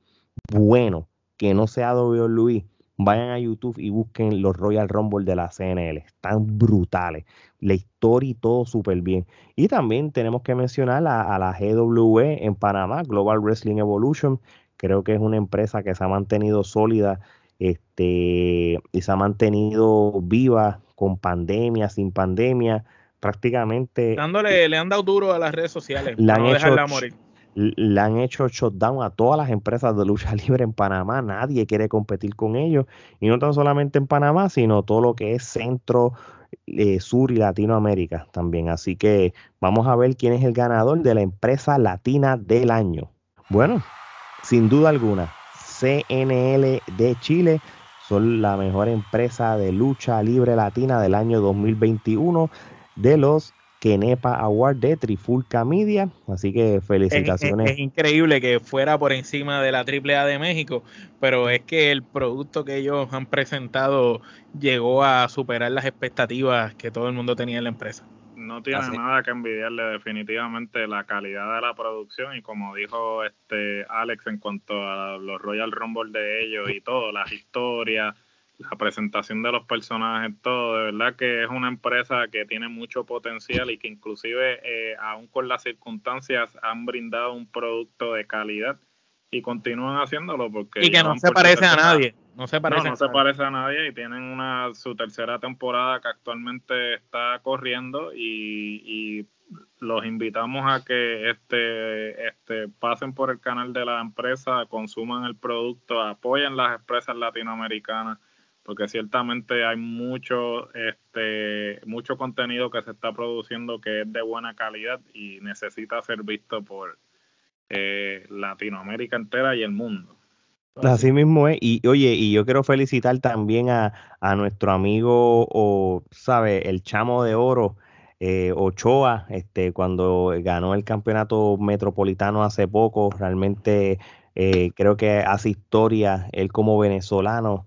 bueno, que no sea WWE, vayan a YouTube y busquen los Royal Rumble de la CNL. Están brutales. La historia y todo súper bien. Y también tenemos que mencionar a, a la GWE en Panamá, Global Wrestling Evolution. Creo que es una empresa que se ha mantenido sólida este, y se ha mantenido viva con pandemia, sin pandemia, prácticamente. Dándole, le han dado duro a las redes sociales. Le han, hecho, morir. le han hecho shutdown a todas las empresas de lucha libre en Panamá. Nadie quiere competir con ellos. Y no tan solamente en Panamá, sino todo lo que es centro, eh, sur y Latinoamérica también. Así que vamos a ver quién es el ganador de la empresa latina del año. Bueno, sin duda alguna, CNL de Chile son la mejor empresa de lucha libre latina del año 2021 de los Kenepa Award de Trifulca Media. Así que felicitaciones. Es, increíble que fuera por encima de la AAA de México, pero es que el producto que ellos han presentado llegó a superar las expectativas que todo el mundo tenía en la empresa no tiene nada que envidiarle definitivamente la calidad de la producción y como dijo este Alex en cuanto a los Royal Rumble de ellos y todo, las historias, la presentación de los personajes, todo, de verdad que es una empresa que tiene mucho potencial y que inclusive eh, aún con las circunstancias han brindado un producto de calidad y continúan haciéndolo porque y que no se parece a nadie no se parece, no, se parece a nadie y tienen una su tercera temporada que actualmente está corriendo y, los invitamos a que este, este pasen por el canal de la empresa, consuman el producto, apoyen las empresas latinoamericanas porque ciertamente hay mucho este mucho contenido que se está produciendo que es de buena calidad y necesita ser visto por eh, Latinoamérica entera y el mundo. Así mismo es. Y oye, y yo quiero felicitar también a, nuestro amigo, o, ¿sabe? El chamo de oro, eh, Ochoa, este, cuando ganó el campeonato metropolitano hace poco, realmente eh, creo que hace historia él como venezolano.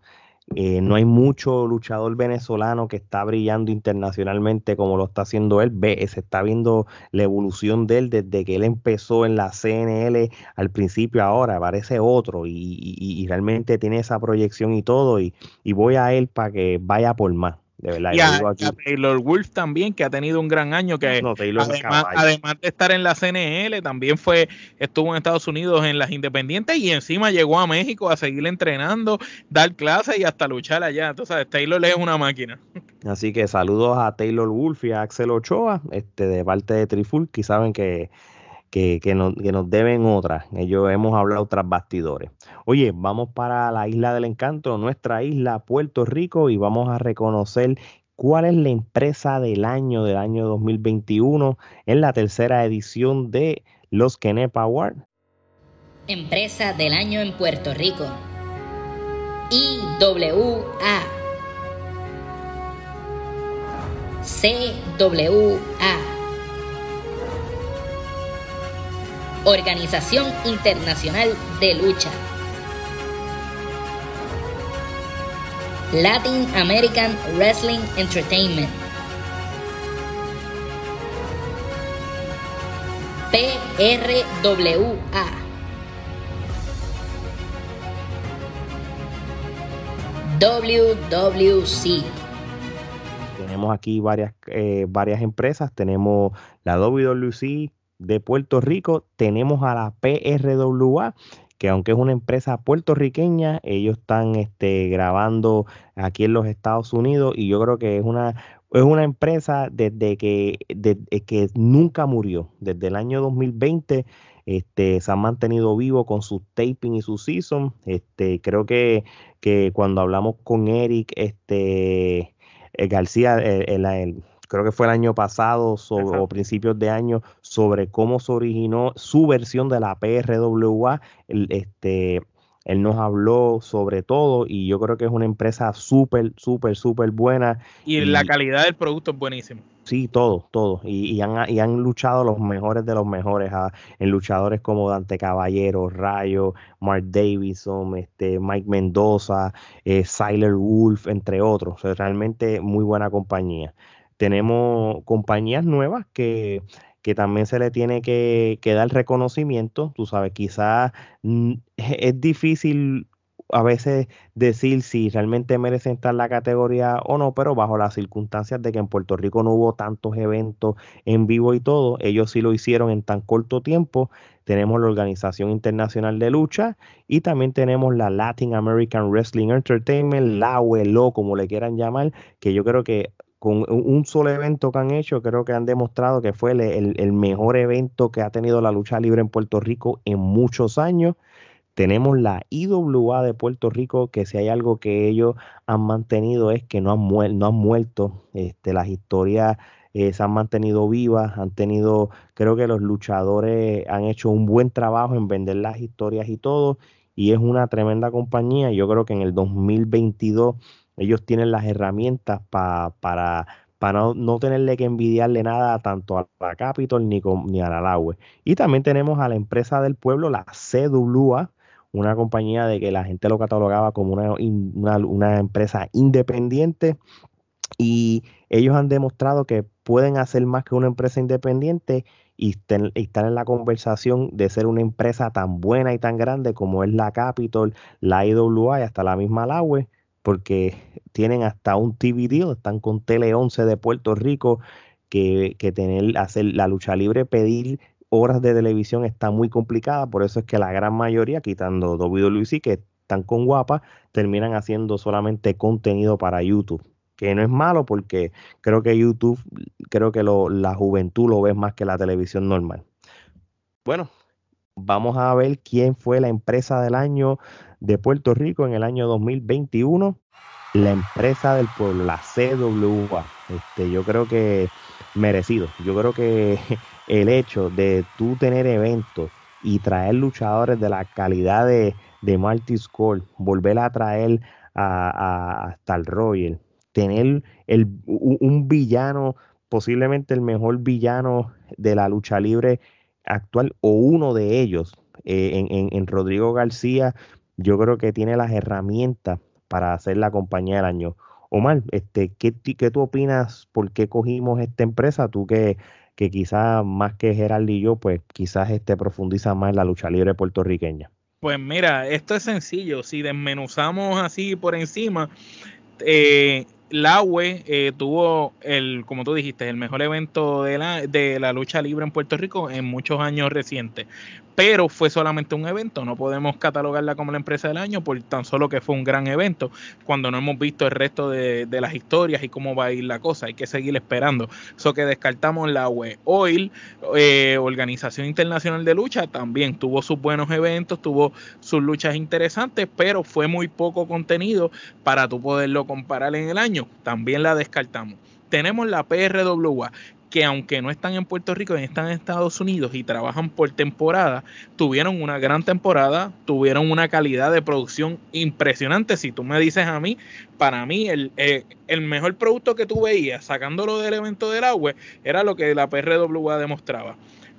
Eh, no hay mucho luchador venezolano que está brillando internacionalmente como lo está haciendo él. Ve, se está viendo la evolución de él desde que él empezó en la CNL al principio ahora, parece otro y, realmente tiene esa proyección y todo y voy a él para que vaya por más. De verdad, y a, Taylor Wolf también, que ha tenido un gran año, que además, de estar en la CNL, también fue, estuvo en Estados Unidos en las independientes y encima llegó a México a seguir entrenando, dar clases y hasta luchar allá. Entonces, Taylor es una máquina. Así que saludos a Taylor Wolf y a Axel Ochoa, este, de parte de Trifulki, saben que que, nos, deben otras. Ellos hemos hablado tras bastidores. Oye, vamos para la isla del encanto, nuestra isla, Puerto Rico, y vamos a reconocer cuál es la empresa del año del año 2021 en la tercera edición de los Kenepa Award. Empresa del año en Puerto Rico. IWA. CWA. Organización Internacional de Lucha. Latin American Wrestling Entertainment. PRWA. WWC. Tenemos aquí varias, eh, varias empresas. Tenemos la WWC, de Puerto Rico tenemos a la PRWA, que aunque es una empresa puertorriqueña, ellos están este, grabando aquí en los Estados Unidos y yo creo que es una, es una empresa desde que, que nunca murió, desde el año 2020. Este, se han mantenido vivos con su taping y su season. Este, creo que, que cuando hablamos con Eric, este, eh, García, el, creo que fue el año pasado o principios de año, sobre cómo se originó su versión de la PRWA. este, él nos habló sobre todo y yo creo que es una empresa súper, súper, súper buena. Y, la calidad del producto es buenísima. Sí, todo, todo. Y, han, y, han, luchado los mejores de los mejores ah, en luchadores como Dante Caballero, Rayo, Mark Davidson, este, Mike Mendoza, eh, Siler Wolf, entre otros. realmente muy buena compañía. Tenemos compañías nuevas que que también se le tiene que, dar reconocimiento. Tú sabes, quizás mm, es difícil a veces decir si realmente merecen estar en la categoría o no, pero bajo las circunstancias de que en Puerto Rico no hubo tantos eventos en vivo y todo, ellos sí lo hicieron en tan corto tiempo. Tenemos la Organización Internacional de Lucha y también tenemos la Latin American Wrestling Entertainment, la UELO, como le quieran llamar, que yo creo que con un solo evento que han hecho, creo que han demostrado que fue el, mejor evento que ha tenido la lucha libre en Puerto Rico en muchos años. Tenemos la IWA de Puerto Rico, que si hay algo que ellos han mantenido es que no han, no han muerto. Este, las historias eh, se han mantenido vivas, han tenido, creo que los luchadores han hecho un buen trabajo en vender las historias y todo, y es una tremenda compañía. Yo creo que en el 2022 ellos tienen las herramientas para, para no, no, tenerle que envidiarle nada tanto a la Capitol ni, ni a la LAUE. Y también tenemos a la empresa del pueblo, la CWA, una compañía de que la gente lo catalogaba como una, una, empresa independiente y ellos han demostrado que pueden hacer más que una empresa independiente y, estar en la conversación de ser una empresa tan buena y tan grande como es la Capitol, la IWA y hasta la misma LAUE porque tienen hasta un TV deal, están con Tele 11 de Puerto Rico, que, que tener, hacer la lucha libre, pedir horas de televisión está muy complicada, por eso es que la gran mayoría, quitando WWE, que están con guapa, terminan haciendo solamente contenido para YouTube que no es malo porque creo que YouTube, creo que lo, la juventud lo ve más que la televisión normal. Bueno, vamos a ver quién fue la empresa del año de Puerto Rico en el año 2021, la empresa del pueblo, la CWA. Este, yo creo que merecido. Yo creo que el hecho de tú tener eventos y traer luchadores de la calidad de, de Marty volver a traer a, hasta el Royal, tener el, un villano, posiblemente el mejor villano de la lucha libre actual o uno de ellos eh, en, en, Rodrigo García, yo creo que tiene las herramientas para hacer la compañía del año. Omar, este, ¿qué, ¿qué tú opinas? ¿Por qué cogimos esta empresa? Tú que, que quizás más que Gerald y yo, pues quizás este profundiza más en la lucha libre puertorriqueña. Pues mira, esto es sencillo. Si desmenuzamos así por encima, eh, la UE eh, tuvo el, como tú dijiste, el mejor evento de la, de la lucha libre en Puerto Rico en muchos años recientes pero fue solamente un evento, no podemos catalogarla como la empresa del año por tan solo que fue un gran evento, cuando no hemos visto el resto de, las historias y cómo va a ir la cosa, hay que seguir esperando. Eso que descartamos la web. Oil, eh, Organización Internacional de Lucha, también tuvo sus buenos eventos, tuvo sus luchas interesantes, pero fue muy poco contenido para tú poderlo comparar en el año, también la descartamos tenemos la PRWA, que aunque no están en Puerto Rico, están en Estados Unidos y trabajan por temporada, tuvieron una gran temporada, tuvieron una calidad de producción impresionante. Si tú me dices a mí, para mí el, eh, el mejor producto que tú veías sacándolo del evento del agua era lo que la PRWA demostraba.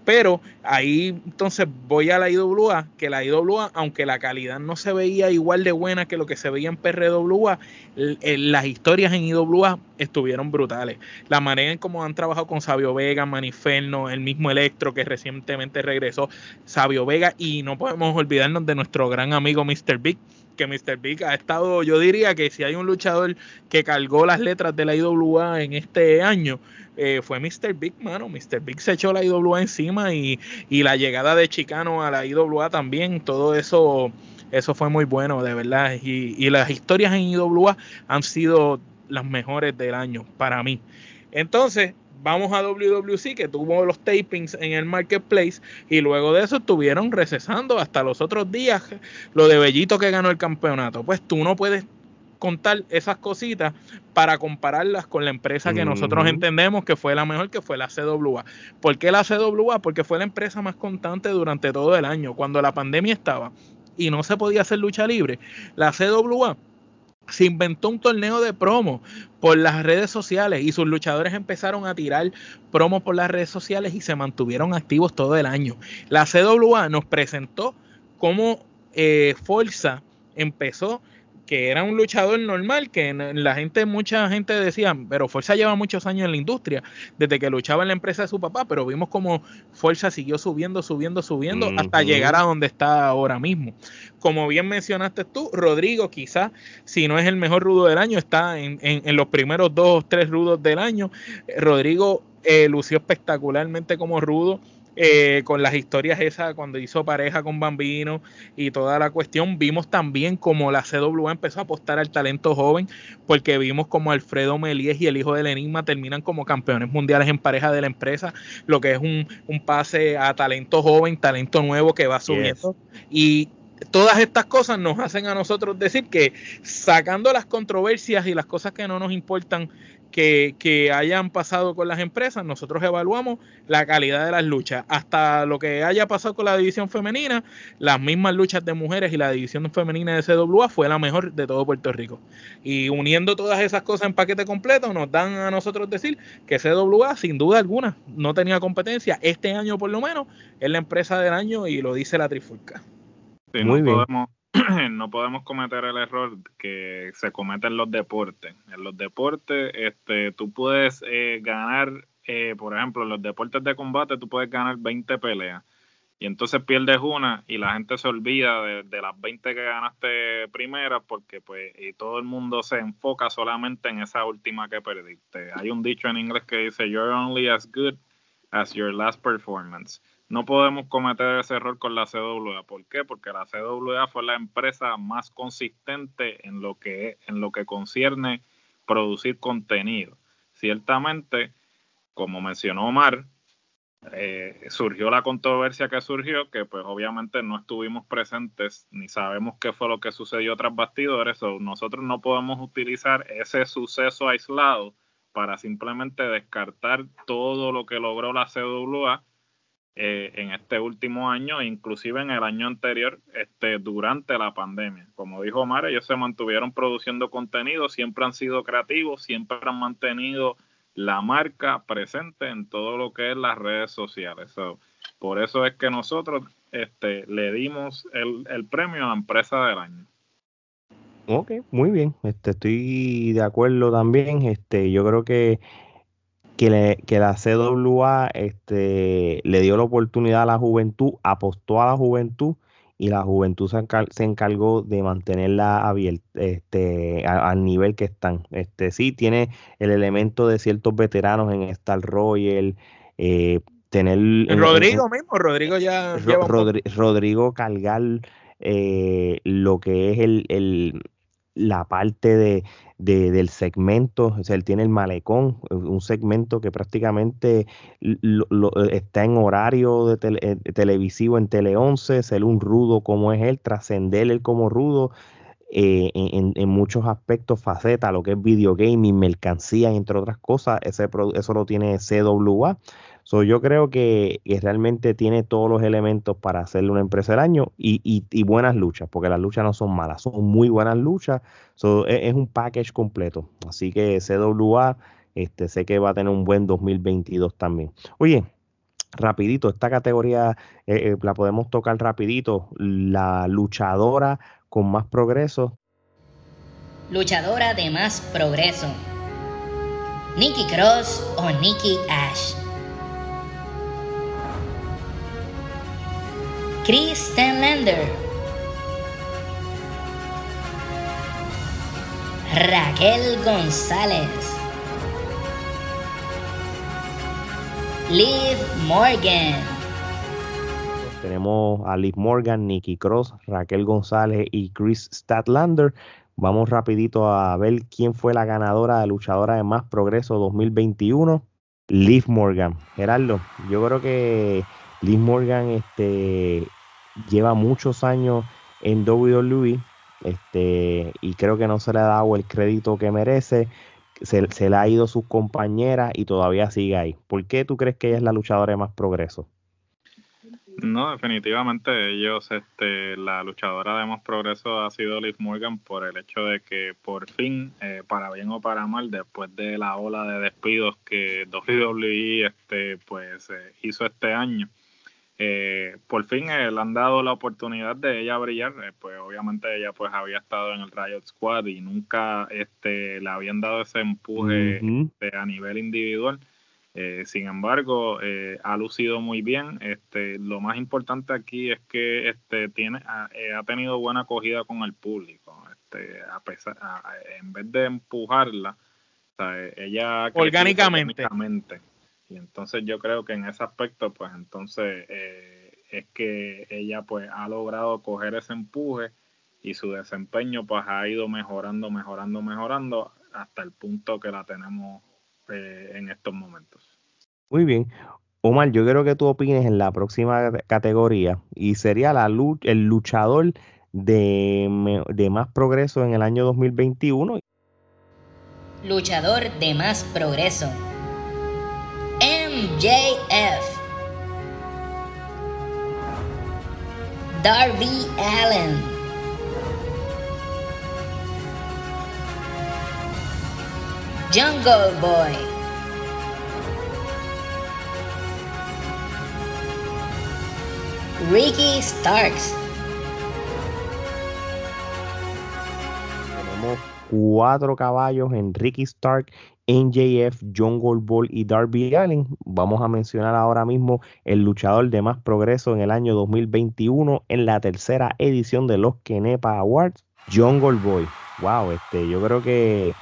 Pero ahí entonces voy a la IWA, que la IWA, aunque la calidad no se veía igual de buena que lo que se veía en PRWA, las historias en IWA estuvieron brutales. La manera en cómo han trabajado con Sabio Vega, Maniferno, el mismo Electro que recientemente regresó, Sabio Vega, y no podemos olvidarnos de nuestro gran amigo Mr. Big, que Mr. Big ha estado, yo diría que si hay un luchador que cargó las letras de la IWA en este año, eh, fue Mr. Big, mano. Mr. Big se echó la IWA encima y, la llegada de Chicano a la IWA también, todo eso, eso fue muy bueno, de verdad. Y, y las historias en IWA han sido las mejores del año para mí. Entonces, vamos a WWC que tuvo los tapings en el marketplace y luego de eso estuvieron recesando hasta los otros días lo de Bellito que ganó el campeonato. Pues tú no puedes contar esas cositas para compararlas con la empresa que nosotros entendemos que fue la mejor, que fue la CWA. ¿Por qué la CWA? Porque fue la empresa más constante durante todo el año. Cuando la pandemia estaba y no se podía hacer lucha libre, la CWA se inventó un torneo de promo por las redes sociales y sus luchadores empezaron a tirar promo por las redes sociales y se mantuvieron activos todo el año. La CWA nos presentó cómo eh, Forza empezó que era un luchador normal, que la gente, mucha gente decía, pero Fuerza lleva muchos años en la industria, desde que luchaba en la empresa de su papá, pero vimos como Fuerza siguió subiendo, subiendo, subiendo, hasta llegar a donde está ahora mismo. Como bien mencionaste tú, Rodrigo quizás, si no es el mejor rudo del año, está en, en, los primeros dos, tres rudos del año. Rodrigo eh, lució espectacularmente como rudo eh, con las historias esas cuando hizo pareja con Bambino y toda la cuestión. Vimos también como la CWA empezó a apostar al talento joven, porque vimos como Alfredo Melies y el hijo del Enigma terminan como campeones mundiales en pareja de la empresa, lo que es un, pase a talento joven, talento nuevo que va subiendo. Y todas estas cosas nos hacen a nosotros decir que sacando las controversias y las cosas que no nos importan que, hayan pasado con las empresas, nosotros evaluamos la calidad de las luchas. Hasta lo que haya pasado con la división femenina, las mismas luchas de mujeres y la división femenina de CWA fue la mejor de todo Puerto Rico. Y uniendo todas esas cosas en paquete completo, nos dan a nosotros decir que CWA, sin duda alguna, no tenía competencia. Este año, por lo menos, es la empresa del año y lo dice la Trifulca. Muy bien. no podemos cometer el error que se comete en los deportes. En los deportes, este, tú puedes eh, ganar, eh, por ejemplo, en los deportes de combate, tú puedes ganar 20 peleas. Y entonces pierdes una y la gente se olvida de, las 20 que ganaste primera porque pues y todo el mundo se enfoca solamente en esa última que perdiste. Hay un dicho en inglés que dice, you're only as good as your last performance no podemos cometer ese error con la CWA. ¿Por qué? Porque la CWA fue la empresa más consistente en lo que, en lo que concierne producir contenido. Ciertamente, como mencionó Omar, eh, surgió la controversia que surgió, que pues obviamente no estuvimos presentes ni sabemos qué fue lo que sucedió tras bastidores, nosotros no podemos utilizar ese suceso aislado para simplemente descartar todo lo que logró la CWA eh, en este último año, inclusive en el año anterior, este, durante la pandemia. Como dijo Omar, ellos se mantuvieron produciendo contenido, siempre han sido creativos, siempre han mantenido la marca presente en todo lo que es las redes sociales. por eso es que nosotros este, le dimos el, el premio a la empresa del año. Ok, muy bien. Este, estoy de acuerdo también. Este, yo creo que que, le, que la CWA este, le dio la oportunidad a la juventud, apostó a la juventud y la juventud se, encargó de mantenerla abierta este, al nivel que están. Este, sí, tiene el elemento de ciertos veteranos en Star Royal. Eh, tener Rodrigo mismo, Rodrigo ya Rodrigo cargar eh, lo que es el, la parte de, del segmento, o sea, él tiene el malecón, un segmento que prácticamente está en horario de eh, televisivo en Tele 11, ser un rudo como es él, trascender él como rudo eh, en, muchos aspectos, facetas, lo que es videogaming, mercancía, entre otras cosas, ese, eso lo tiene CWA. So, yo creo que, realmente tiene todos los elementos para hacerle una empresa del año y, buenas luchas, porque las luchas no son malas, son muy buenas luchas. So, e, es, un package completo. Así que CWA, este, sé que va a tener un buen 2022 también. Oye, rapidito, esta categoría eh, eh, la podemos tocar rapidito. La luchadora con más progreso. Luchadora de más progreso. Nikki Cross o Nikki Ash. Chris Stanlander. Raquel González. Liv Morgan. Tenemos a Liv Morgan, Nikki Cross, Raquel González y Chris Statlander. Vamos rapidito a ver quién fue la ganadora de luchadora de más progreso 2021. Liv Morgan. Gerardo, yo creo que Liv Morgan este, lleva muchos años en WWE este, y creo que no se le ha dado el crédito que merece. Se, se le ha ido sus compañeras y todavía sigue ahí. ¿Por qué tú crees que ella es la luchadora de más progreso? No, definitivamente ellos, este, la luchadora de más progreso ha sido Liv Morgan por el hecho de que por fin, eh, para bien o para mal, después de la ola de despidos que WWE este, pues, eh, hizo este año, eh, por fin le han dado la oportunidad de ella brillar. pues obviamente ella pues había estado en el Riot Squad y nunca este, le habían dado ese empuje este, a nivel individual. Eh, sin embargo, eh, ha lucido muy bien. Este, lo más importante aquí es que este, tiene, ha, eh, tenido buena acogida con el público. Este, a pesar, en vez de empujarla, ella orgánicamente. orgánicamente. Y entonces yo creo que en ese aspecto, pues entonces es que ella pues ha logrado coger ese empuje y su desempeño pues ha ido mejorando, mejorando, mejorando hasta el punto que la tenemos eh, en estos momentos. Muy bien. Omar, yo quiero que tú opines en la próxima categoría y sería la el luchador de, de más progreso en el año 2021. Luchador de más progreso. MJF. Darby Allen. Jungle Boy. Ricky Starks. Cuatro caballos en Ricky Stark, NJF, Jungle Boy y Darby Allin. Vamos a mencionar ahora mismo el luchador de más progreso en el año 2021 en la tercera edición de los Kenepa Awards, Jungle Boy. Wow, este, yo creo que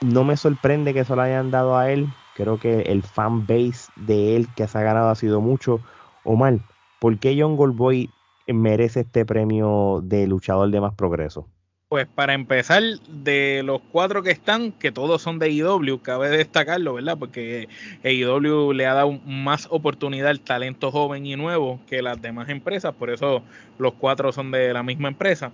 no me sorprende que se lo hayan dado a él. Creo que el fan base de él que se ha ganado ha sido mucho. Omar, ¿por qué John Goldboy merece este premio de luchador de más progreso? Pues para empezar, de los cuatro que están, que todos son de AEW, cabe destacarlo, ¿verdad? Porque AEW le ha dado más oportunidad al talento joven y nuevo que las demás empresas, por eso los cuatro son de la misma empresa.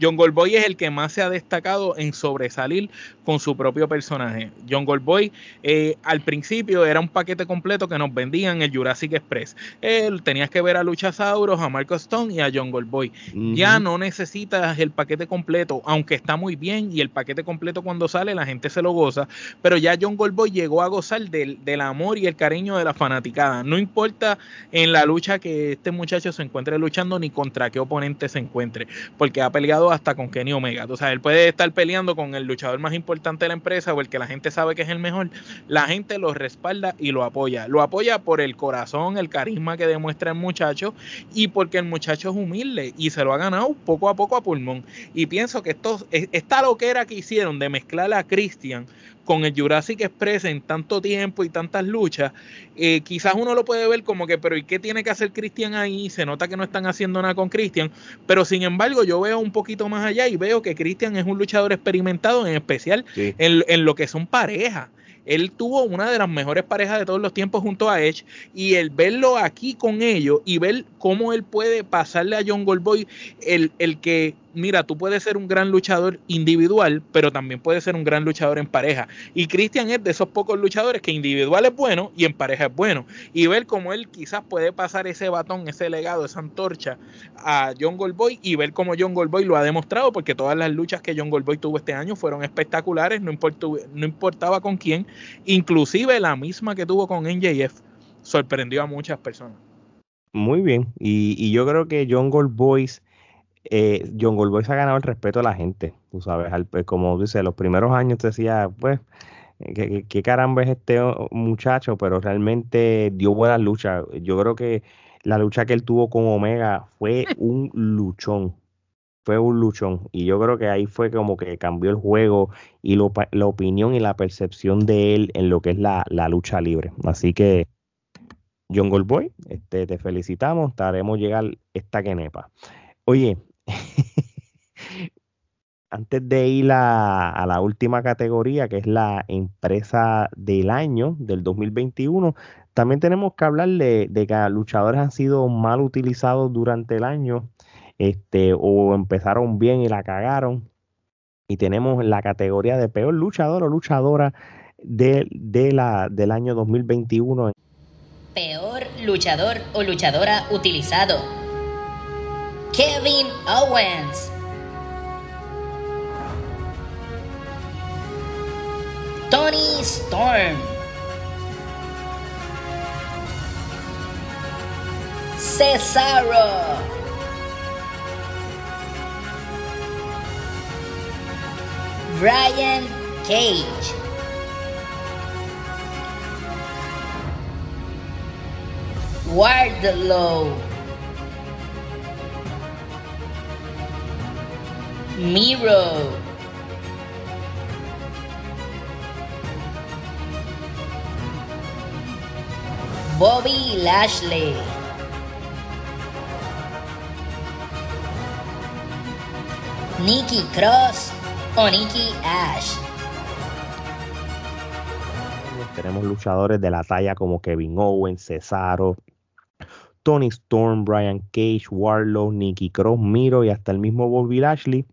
John Goldboy es el que más se ha destacado en sobresalir con su propio personaje. John Goldboy eh, al principio era un paquete completo que nos vendían el Jurassic Express. Él tenías que ver a Luchasaurus, a Marco Stone y a John Goldboy. Ya no necesitas el paquete completo, aunque está muy bien y el paquete completo cuando sale la gente se lo goza, pero ya John Goldboy llegó a gozar del, del amor y el cariño de la fanaticada. No importa en la lucha que este muchacho se encuentre luchando ni contra qué oponente se encuentre, porque ha peleado hasta con Kenny Omega. O sea, él puede estar peleando con el luchador más importante de la empresa o el que la gente sabe que es el mejor. La gente lo respalda y lo apoya. Lo apoya por el corazón, el carisma que demuestra el muchacho y porque el muchacho es humilde y se lo ha ganado poco a poco a pulmón. Y pienso que esto, esta loquera que hicieron de mezclar a Christian con el Jurassic Express en tanto tiempo y tantas luchas, eh, quizás uno lo puede ver como que, pero ¿y qué tiene que hacer Christian ahí? Se nota que no están haciendo nada con Christian, pero sin embargo yo veo un poquito más allá y veo que Christian es un luchador experimentado, en especial en, en lo que son parejas él tuvo una de las mejores parejas de todos los tiempos junto a Edge y el verlo aquí con ellos y ver cómo él puede pasarle a John Goldboy el, el que mira, tú puedes ser un gran luchador individual, pero también puedes ser un gran luchador en pareja. Y Christian es de esos pocos luchadores que individual es bueno y en pareja es bueno. Y ver cómo él quizás puede pasar ese batón, ese legado, esa antorcha a John Goldboy y ver cómo John Goldboy lo ha demostrado, porque todas las luchas que John Goldboy tuvo este año fueron espectaculares, no, no importaba con quién, inclusive la misma que tuvo con NJF, sorprendió a muchas personas. Muy bien, y, y yo creo que John Goldboy eh, John Goldboy se ha ganado el respeto de la gente, tú sabes, pues, como dice, los primeros años te decía, pues, ¿qué, caramba es este muchacho, pero realmente dio buenas luchas. Yo creo que la lucha que él tuvo con Omega fue un luchón, fue un luchón, y yo creo que ahí fue como que cambió el juego y la opinión y la percepción de él en lo que es la, lucha libre. Así que, John Goldboy, este, te felicitamos, te haremos llegar esta quenepa. Oye, Antes de ir a, la última categoría, que es la empresa del año del 2021, también tenemos que hablar de, que luchadores han sido mal utilizados durante el año este, o empezaron bien y la cagaron. Y tenemos la categoría de peor luchador o luchadora de, del año 2021. Peor luchador o luchadora utilizado. Kevin Owens. Tony Storm. Cesaro. Brian Cage. Wardlow. Miro. Bobby Lashley. Nikki Cross o Nikki Ash. Tenemos luchadores de la talla como Kevin Owens, Cesaro, Tony Storm, Brian Cage, Warlow, Nikki Cross, Miro y hasta el mismo Bobby Lashley.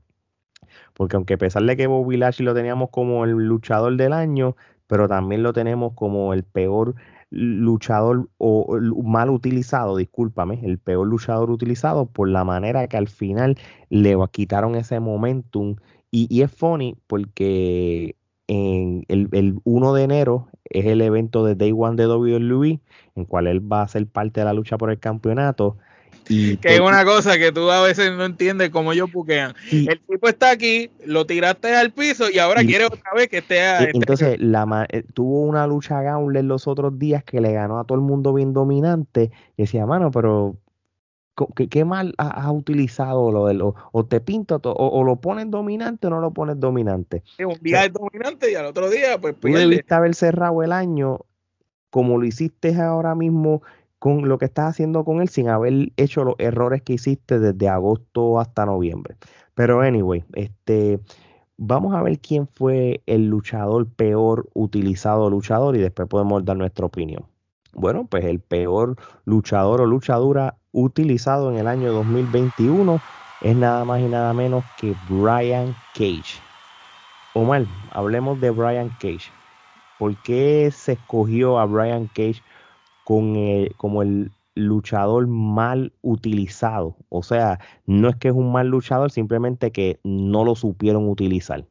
Porque aunque a pesar de que Bobby Lashley lo teníamos como el luchador del año, pero también lo tenemos como el peor luchador o mal utilizado, discúlpame, el peor luchador utilizado por la manera que al final le quitaron ese momentum. Y, es funny porque en el, el, 1 de enero es el evento de Day One de WWE, en cual él va a ser parte de la lucha por el campeonato. Y que es una cosa que tú a veces no entiendes cómo ellos buquean. el tipo está aquí, lo tiraste al piso y ahora quiere otra vez que esté. A, entonces, la, eh, tuvo una lucha Gauntlet los otros días que le ganó a todo el mundo bien dominante. Y decía, mano, pero ¿qué, mal has utilizado lo de lo, o te pinto o, lo pones dominante o no lo pones dominante? un día es dominante y al otro día, pues. Tú debiste haber cerrado el año como lo hiciste ahora mismo con lo que estás haciendo con él sin haber hecho los errores que hiciste desde agosto hasta noviembre. Pero anyway, este vamos a ver quién fue el luchador peor utilizado luchador y después podemos dar nuestra opinión. Bueno, pues el peor luchador o luchadora utilizado en el año 2021 es nada más y nada menos que Brian Cage. Omar, hablemos de Brian Cage. ¿Por qué se escogió a Brian Cage como el luchador mal utilizado. O sea, no es que es un mal luchador, simplemente que no lo supieron utilizar.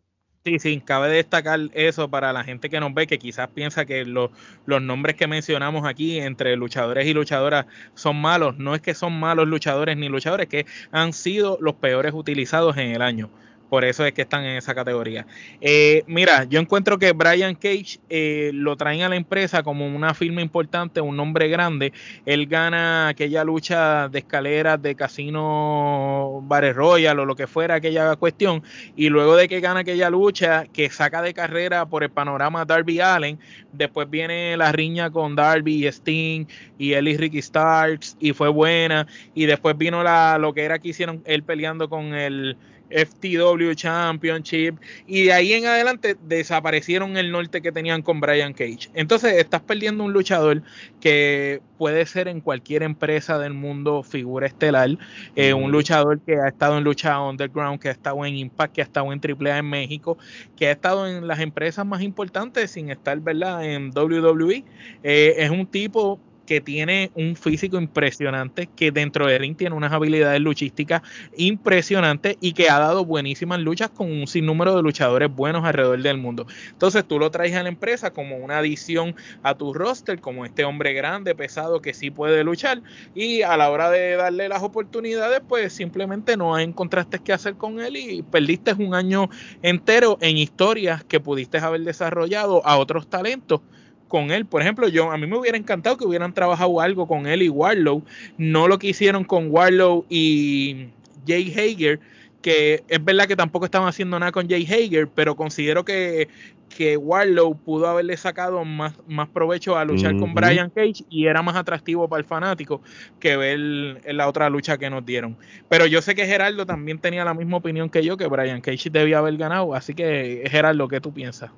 Sí, sí, cabe destacar eso para la gente que nos ve, que quizás piensa que los nombres que mencionamos aquí entre luchadores y luchadoras son malos. No es que son malos luchadores ni luchadores, que han sido los peores utilizados en el año. Por eso es que están en esa categoría. Eh, mira, yo encuentro que Brian Cage eh, lo traen a la empresa como una firma importante, un nombre grande. Él gana aquella lucha de escaleras de Casino Bares Royal o lo que fuera aquella cuestión. Y luego de que gana aquella lucha, que saca de carrera por el panorama Darby Allen, después viene la riña con Darby y Sting y él y Ricky Starks y fue buena. Y después vino la, lo que era que hicieron él peleando con el FTW Championship y de ahí en adelante desaparecieron el norte que tenían con Brian Cage. Entonces estás perdiendo un luchador que puede ser en cualquier empresa del mundo figura estelar, eh, un luchador que ha estado en lucha underground, que ha estado en Impact, que ha estado en AAA en México, que ha estado en las empresas más importantes sin estar, ¿verdad? En WWE. Eh, es un tipo que tiene un físico impresionante, que dentro de ring tiene unas habilidades luchísticas impresionantes y que ha dado buenísimas luchas con un sinnúmero de luchadores buenos alrededor del mundo. Entonces tú lo traes a la empresa como una adición a tu roster, como este hombre grande, pesado, que sí puede luchar y a la hora de darle las oportunidades, pues simplemente no encontraste qué hacer con él y perdiste un año entero en historias que pudiste haber desarrollado a otros talentos con él. Por ejemplo, yo a mí me hubiera encantado que hubieran trabajado algo con él y Warlow, no lo que hicieron con Warlow y Jay Hager, que es verdad que tampoco estaban haciendo nada con Jay Hager, pero considero que, que Warlow pudo haberle sacado más, más provecho a luchar con Brian Cage y era más atractivo para el fanático que ver la otra lucha que nos dieron. Pero yo sé que Gerardo también tenía la misma opinión que yo, que Brian Cage debía haber ganado, así que Gerardo, ¿qué tú piensas?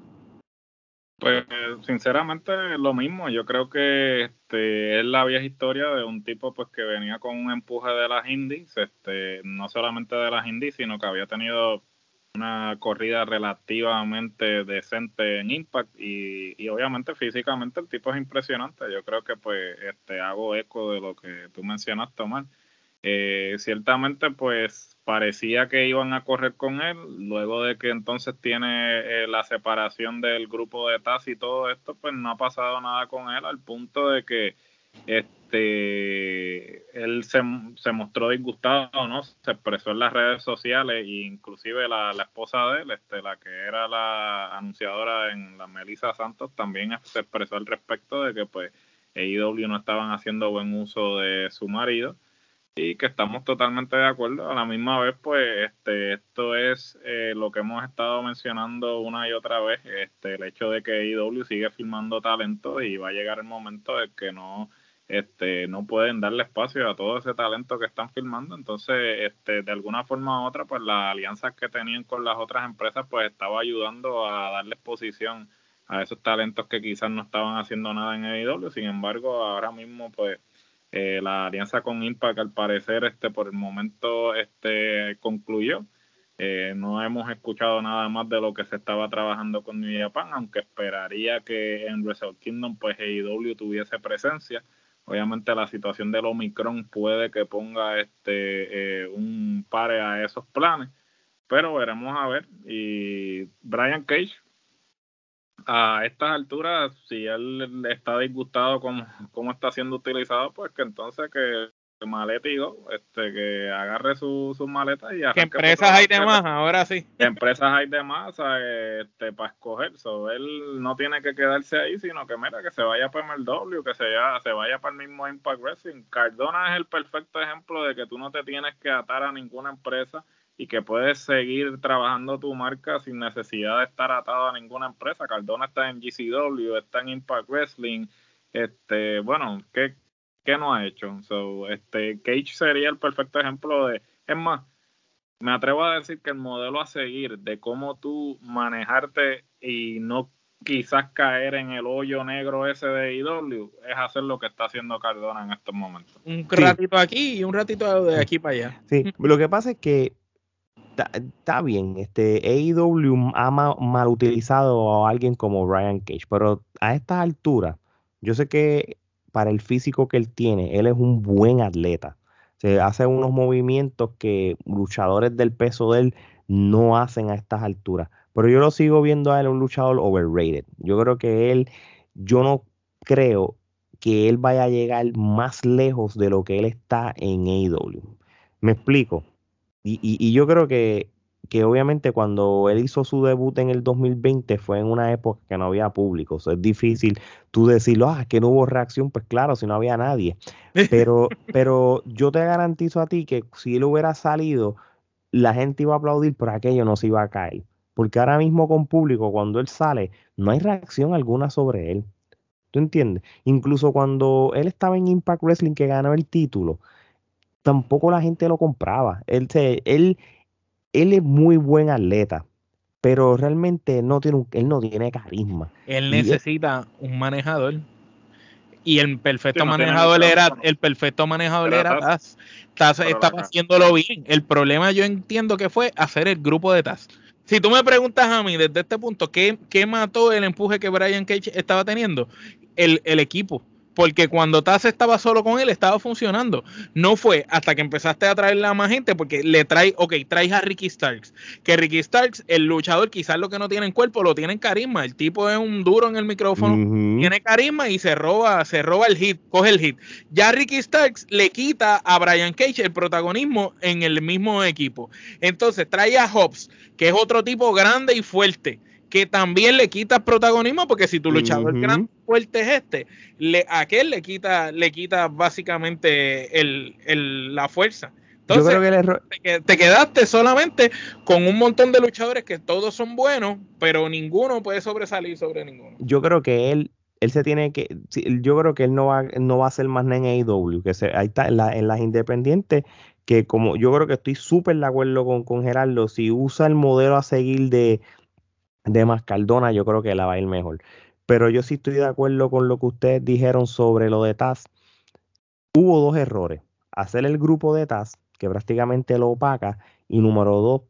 Pues sinceramente lo mismo, yo creo que este es la vieja historia de un tipo pues que venía con un empuje de las indies, este, no solamente de las indies, sino que había tenido una corrida relativamente decente en Impact y, y, obviamente físicamente el tipo es impresionante. Yo creo que pues este hago eco de lo que tú mencionaste, Omar. Eh, ciertamente pues parecía que iban a correr con él, luego de que entonces tiene eh, la separación del grupo de Taz y todo esto, pues no ha pasado nada con él al punto de que este él se, se mostró disgustado, ¿no? Se expresó en las redes sociales e inclusive la, la, esposa de él, este, la que era la anunciadora en la Melissa Santos, también se expresó al respecto de que pues AEW no estaban haciendo buen uso de su marido y que estamos totalmente de acuerdo. A la misma vez, pues, este, esto es eh, lo que hemos estado mencionando una y otra vez, este, el hecho de que AEW sigue filmando talento y va a llegar el momento de que no, este, no pueden darle espacio a todo ese talento que están filmando. Entonces, este, de alguna forma u otra, pues las alianzas que tenían con las otras empresas, pues estaba ayudando a darle exposición a esos talentos que quizás no estaban haciendo nada en AEW. Sin embargo, ahora mismo, pues, eh, la alianza con Impact al parecer este por el momento este concluyó. Eh, no hemos escuchado nada más de lo que se estaba trabajando con New Japan, aunque esperaría que en Wrestle Kingdom pues AEW tuviese presencia. Obviamente la situación del Omicron puede que ponga este eh, un pare a esos planes, pero veremos a ver. Y Brian Cage a estas alturas, si él está disgustado con cómo está siendo utilizado, pues que entonces que maletigo, este, que agarre sus su maletas y que empresas hay de más, ahora sí. empresas hay de más este, para escoger. So, él no tiene que quedarse ahí, sino que mira, que se vaya para MLW, que se, vaya, se vaya para el mismo Impact Wrestling. Cardona es el perfecto ejemplo de que tú no te tienes que atar a ninguna empresa y que puedes seguir trabajando tu marca sin necesidad de estar atado a ninguna empresa. Cardona está en GCW, está en Impact Wrestling, este, bueno, ¿qué, qué no ha hecho? So, este, Cage sería el perfecto ejemplo de, es más, me atrevo a decir que el modelo a seguir de cómo tú manejarte y no quizás caer en el hoyo negro ese de IW es hacer lo que está haciendo Cardona en estos momentos. Un ratito aquí y un ratito de aquí para allá. Sí, lo que pasa es que está bien, este AEW ha mal utilizado a alguien como Ryan Cage, pero a esta altura, yo sé que para el físico que él tiene, él es un buen atleta. Se hace unos movimientos que luchadores del peso de él no hacen a estas alturas. Pero yo lo sigo viendo a él un luchador overrated. Yo creo que él, yo no creo que él vaya a llegar más lejos de lo que él está en AEW. Me explico. Y, y, yo creo que, que, obviamente cuando él hizo su debut en el 2020 fue en una época que no había público. es difícil tú decirlo, ah, que no hubo reacción. Pues claro, si no había nadie. Pero, pero yo te garantizo a ti que si él hubiera salido, la gente iba a aplaudir, pero aquello no se iba a caer. Porque ahora mismo con público, cuando él sale, no hay reacción alguna sobre él. ¿Tú entiendes? Incluso cuando él estaba en Impact Wrestling que ganó el título, tampoco la gente lo compraba. Él, él, él es muy buen atleta, pero realmente no tiene él no tiene carisma. Él necesita un manejador. Y el perfecto manejador era, el perfecto manejador era Taz. Taz estaba haciéndolo bien. El problema yo entiendo que fue hacer el grupo de Taz. Si tú me preguntas a mí desde este punto, ¿qué, qué mató el empuje que Brian Cage estaba teniendo? El, el equipo porque cuando Taz estaba solo con él estaba funcionando. No fue hasta que empezaste a traerle a más gente porque le trae, ok, traes a Ricky Starks. Que Ricky Starks, el luchador, quizás lo que no tiene en cuerpo, lo tiene en carisma. El tipo es un duro en el micrófono, tiene carisma y se roba, se roba el hit, coge el hit. Ya Ricky Starks le quita a Brian Cage el protagonismo en el mismo equipo. Entonces trae a Hobbs, que es otro tipo grande y fuerte que también le quita protagonismo, porque si tu luchador gran fuerte es este, le, a aquel le quita, le quita básicamente el, la fuerza. Entonces, te, quedaste solamente con un montón de luchadores que todos son buenos, pero ninguno puede sobresalir sobre ninguno. Yo creo que él, él se tiene que, yo creo que él no va, no va a ser más en AEW, que se, ahí está en, en las independientes, que como yo creo que estoy súper de acuerdo con, con Gerardo, si usa el modelo a seguir de, de Mascardona, yo creo que la va a ir mejor. pero yo sí estoy de acuerdo con lo que ustedes dijeron sobre lo de Taz. Hubo dos errores. Hacer el grupo de Taz, que prácticamente lo opaca, y número dos,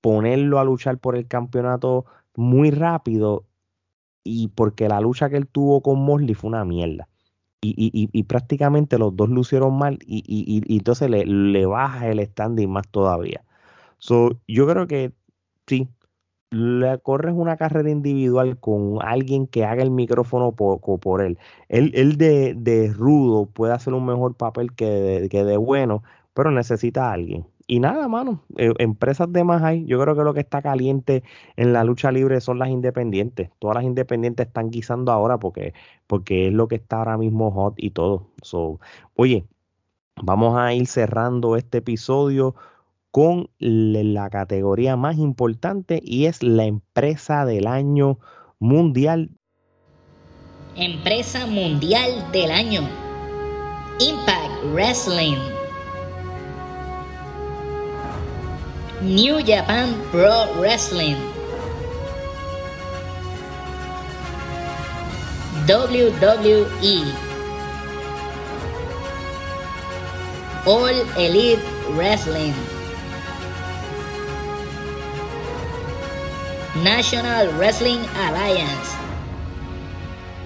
ponerlo a luchar por el campeonato muy rápido y porque la lucha que él tuvo con Mosley fue una mierda. Y, prácticamente los dos lucieron mal y, y entonces le, le, baja el standing más todavía. So, yo creo que sí, le corres una carrera individual con alguien que haga el micrófono por, por él. Él, de, de, rudo puede hacer un mejor papel que de, que de bueno, pero necesita a alguien. Y nada, mano, eh, empresas de más hay. Yo creo que lo que está caliente en la lucha libre son las independientes. Todas las independientes están guisando ahora porque, porque es lo que está ahora mismo hot y todo. So, oye, vamos a ir cerrando este episodio con la categoría más importante y es la empresa del año mundial. Empresa mundial del año. Impact Wrestling. New Japan Pro Wrestling. WWE. All Elite Wrestling. National Wrestling Alliance.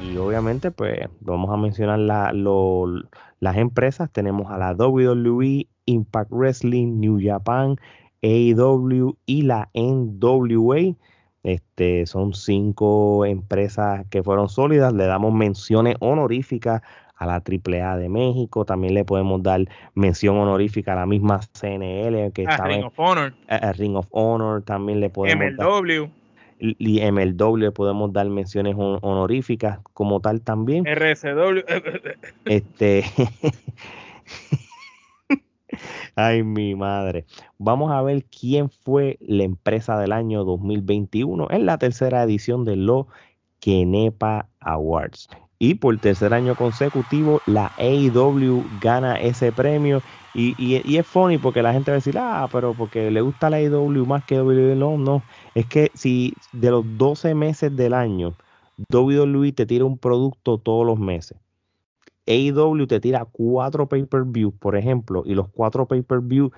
Y obviamente, pues vamos a mencionar las empresas. Tenemos a la WWE, Impact Wrestling, New Japan, AEW y la NWA. Este, son cinco empresas que fueron sólidas. Le damos menciones honoríficas a la AAA de México. También le podemos dar mención honorífica a la misma CNL que a Ring of Honor. A, Ring of Honor también le podemos MLW y MLW podemos dar menciones honoríficas como tal también. RSW. Este. Ay, mi madre. Vamos a ver quién fue la empresa del año 2021 en la tercera edición de los Kenepa Awards. Y por tercer año consecutivo, la AEW gana ese premio. Y, y, es funny porque la gente va a decir, ah, pero porque le gusta la AEW más que WWE. No, no. Es que si de los 12 meses del año, WWE te tira un producto todos los meses. AEW te tira cuatro pay-per-view, por ejemplo, y los cuatro pay-per-view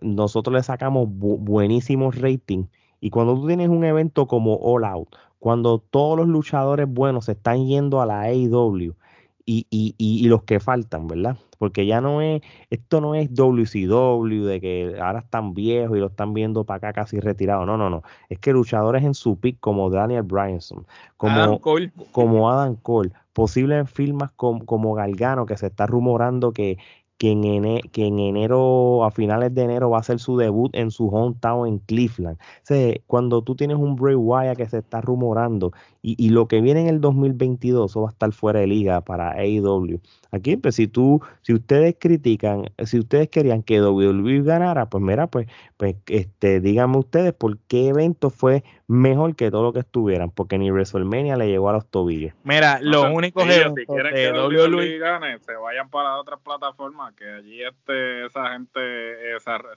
nosotros le sacamos buenísimos ratings. Y cuando tú tienes un evento como All Out, cuando todos los luchadores buenos se están yendo a la AEW y, y, y, los que faltan, ¿verdad? Porque ya no es, esto no es WCW, de que ahora están viejos y lo están viendo para acá casi retirado. No, no, no. Es que luchadores en su pick como Daniel Bryanson, como Adam Cole, como Adam Cole posibles firmas como, como Galgano, que se está rumorando que, que en, que en enero, a finales de enero, va a hacer su debut en su hometown en Cleveland. O cuando tú tienes un Bray Wyatt que se está rumorando y, lo que viene en el 2022, eso va a estar fuera de liga para AEW. Aquí, pues si tú, si ustedes critican, si ustedes querían que WWE ganara, pues mira, pues, pues este, díganme ustedes por qué evento fue mejor que todo lo que estuvieran, porque ni WrestleMania le llegó a los tobillos. Mira, los únicos eventos si quieren que WWE gane, se vayan para otras plataformas, que allí este, esa gente